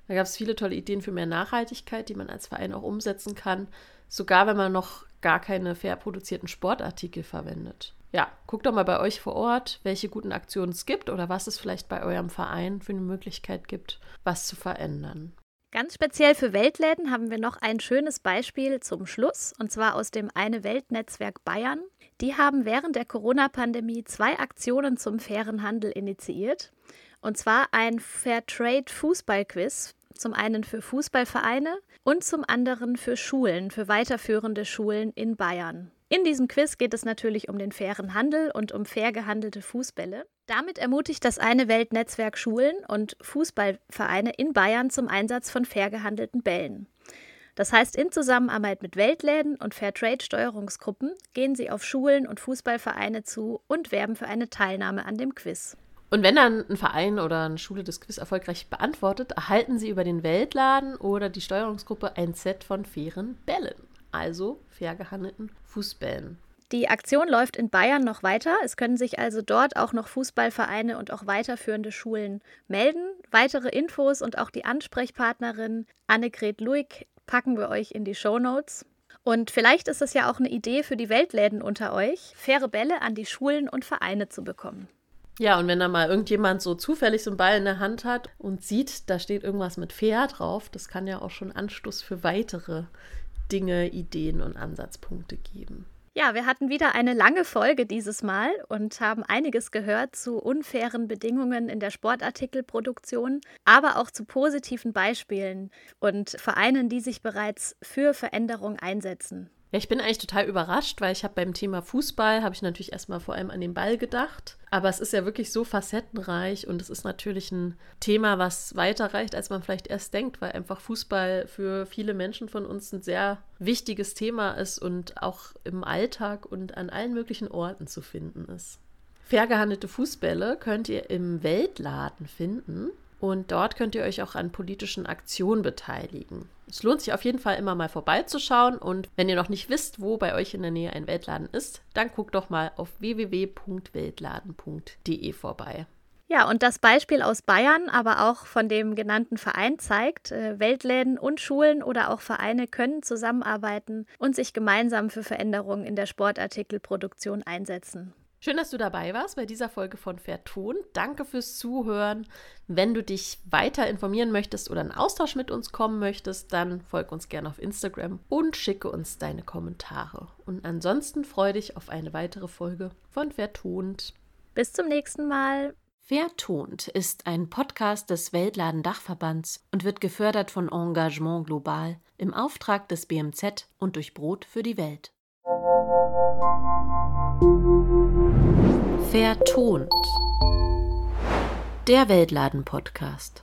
Da gab es viele tolle Ideen für mehr Nachhaltigkeit, die man als Verein auch umsetzen kann, sogar wenn man noch gar keine fair produzierten Sportartikel verwendet. Ja, guckt doch mal bei euch vor Ort, welche guten Aktionen es gibt oder was es vielleicht bei eurem Verein für eine Möglichkeit gibt, was zu verändern. Ganz speziell für Weltläden haben wir noch ein schönes Beispiel zum Schluss, und zwar aus dem Eine Welt-Netzwerk Bayern. Die haben während der Corona-Pandemie zwei Aktionen zum fairen Handel initiiert. Und zwar ein Fairtrade-Fußball-Quiz, zum einen für Fußballvereine und zum anderen für Schulen, für weiterführende Schulen in Bayern. In diesem Quiz geht es natürlich um den fairen Handel und um fair gehandelte Fußbälle. Damit ermutigt das eine Weltnetzwerk Schulen und Fußballvereine in Bayern zum Einsatz von fair gehandelten Bällen. Das heißt, in Zusammenarbeit mit Weltläden und Fairtrade-Steuerungsgruppen gehen sie auf Schulen und Fußballvereine zu und werben für eine Teilnahme an dem Quiz. Und wenn dann ein Verein oder eine Schule das Quiz erfolgreich beantwortet, erhalten sie über den Weltladen oder die Steuerungsgruppe ein Set von fairen Bällen, also fair gehandelten Fußbällen. Die Aktion läuft in Bayern noch weiter. Es können sich also dort auch noch Fußballvereine und auch weiterführende Schulen melden. Weitere Infos und auch die Ansprechpartnerin Annegret Luig packen wir euch in die Show Notes. Und vielleicht ist es ja auch eine Idee für die Weltläden unter euch, faire Bälle an die Schulen und Vereine zu bekommen. Ja, und wenn da mal irgendjemand so zufällig so einen Ball in der Hand hat und sieht, da steht irgendwas mit fair drauf, das kann ja auch schon Anstoß für weitere Dinge, Ideen und Ansatzpunkte geben. Ja, wir hatten wieder eine lange Folge dieses Mal und haben einiges gehört zu unfairen Bedingungen in der Sportartikelproduktion, aber auch zu positiven Beispielen und Vereinen, die sich bereits für Veränderung einsetzen. Ja, ich bin eigentlich total überrascht, weil ich habe beim Thema Fußball, habe ich natürlich erstmal vor allem an den Ball gedacht. Aber es ist ja wirklich so facettenreich und es ist natürlich ein Thema, was weiterreicht, als man vielleicht erst denkt, weil einfach Fußball für viele Menschen von uns ein sehr wichtiges Thema ist und auch im Alltag und an allen möglichen Orten zu finden ist. Fair gehandelte Fußbälle könnt ihr im Weltladen finden. Und dort könnt ihr euch auch an politischen Aktionen beteiligen. Es lohnt sich auf jeden Fall immer mal vorbeizuschauen und wenn ihr noch nicht wisst, wo bei euch in der Nähe ein Weltladen ist, dann guckt doch mal auf www.weltladen.de vorbei. Ja, und das Beispiel aus Bayern, aber auch von dem genannten Verein zeigt, äh, Weltläden und Schulen oder auch Vereine können zusammenarbeiten und sich gemeinsam für Veränderungen in der Sportartikelproduktion einsetzen. Schön, dass du dabei warst bei dieser Folge von Verton. Danke fürs Zuhören. Wenn du dich weiter informieren möchtest oder in Austausch mit uns kommen möchtest, dann folg uns gerne auf Instagram und schicke uns deine Kommentare. Und ansonsten freue dich auf eine weitere Folge von Vertont. Bis zum nächsten Mal. Vertont ist ein Podcast des Weltladen Dachverbands und wird gefördert von Engagement Global im Auftrag des BMZ und durch Brot für die Welt. Vertont. Der Weltladen-Podcast.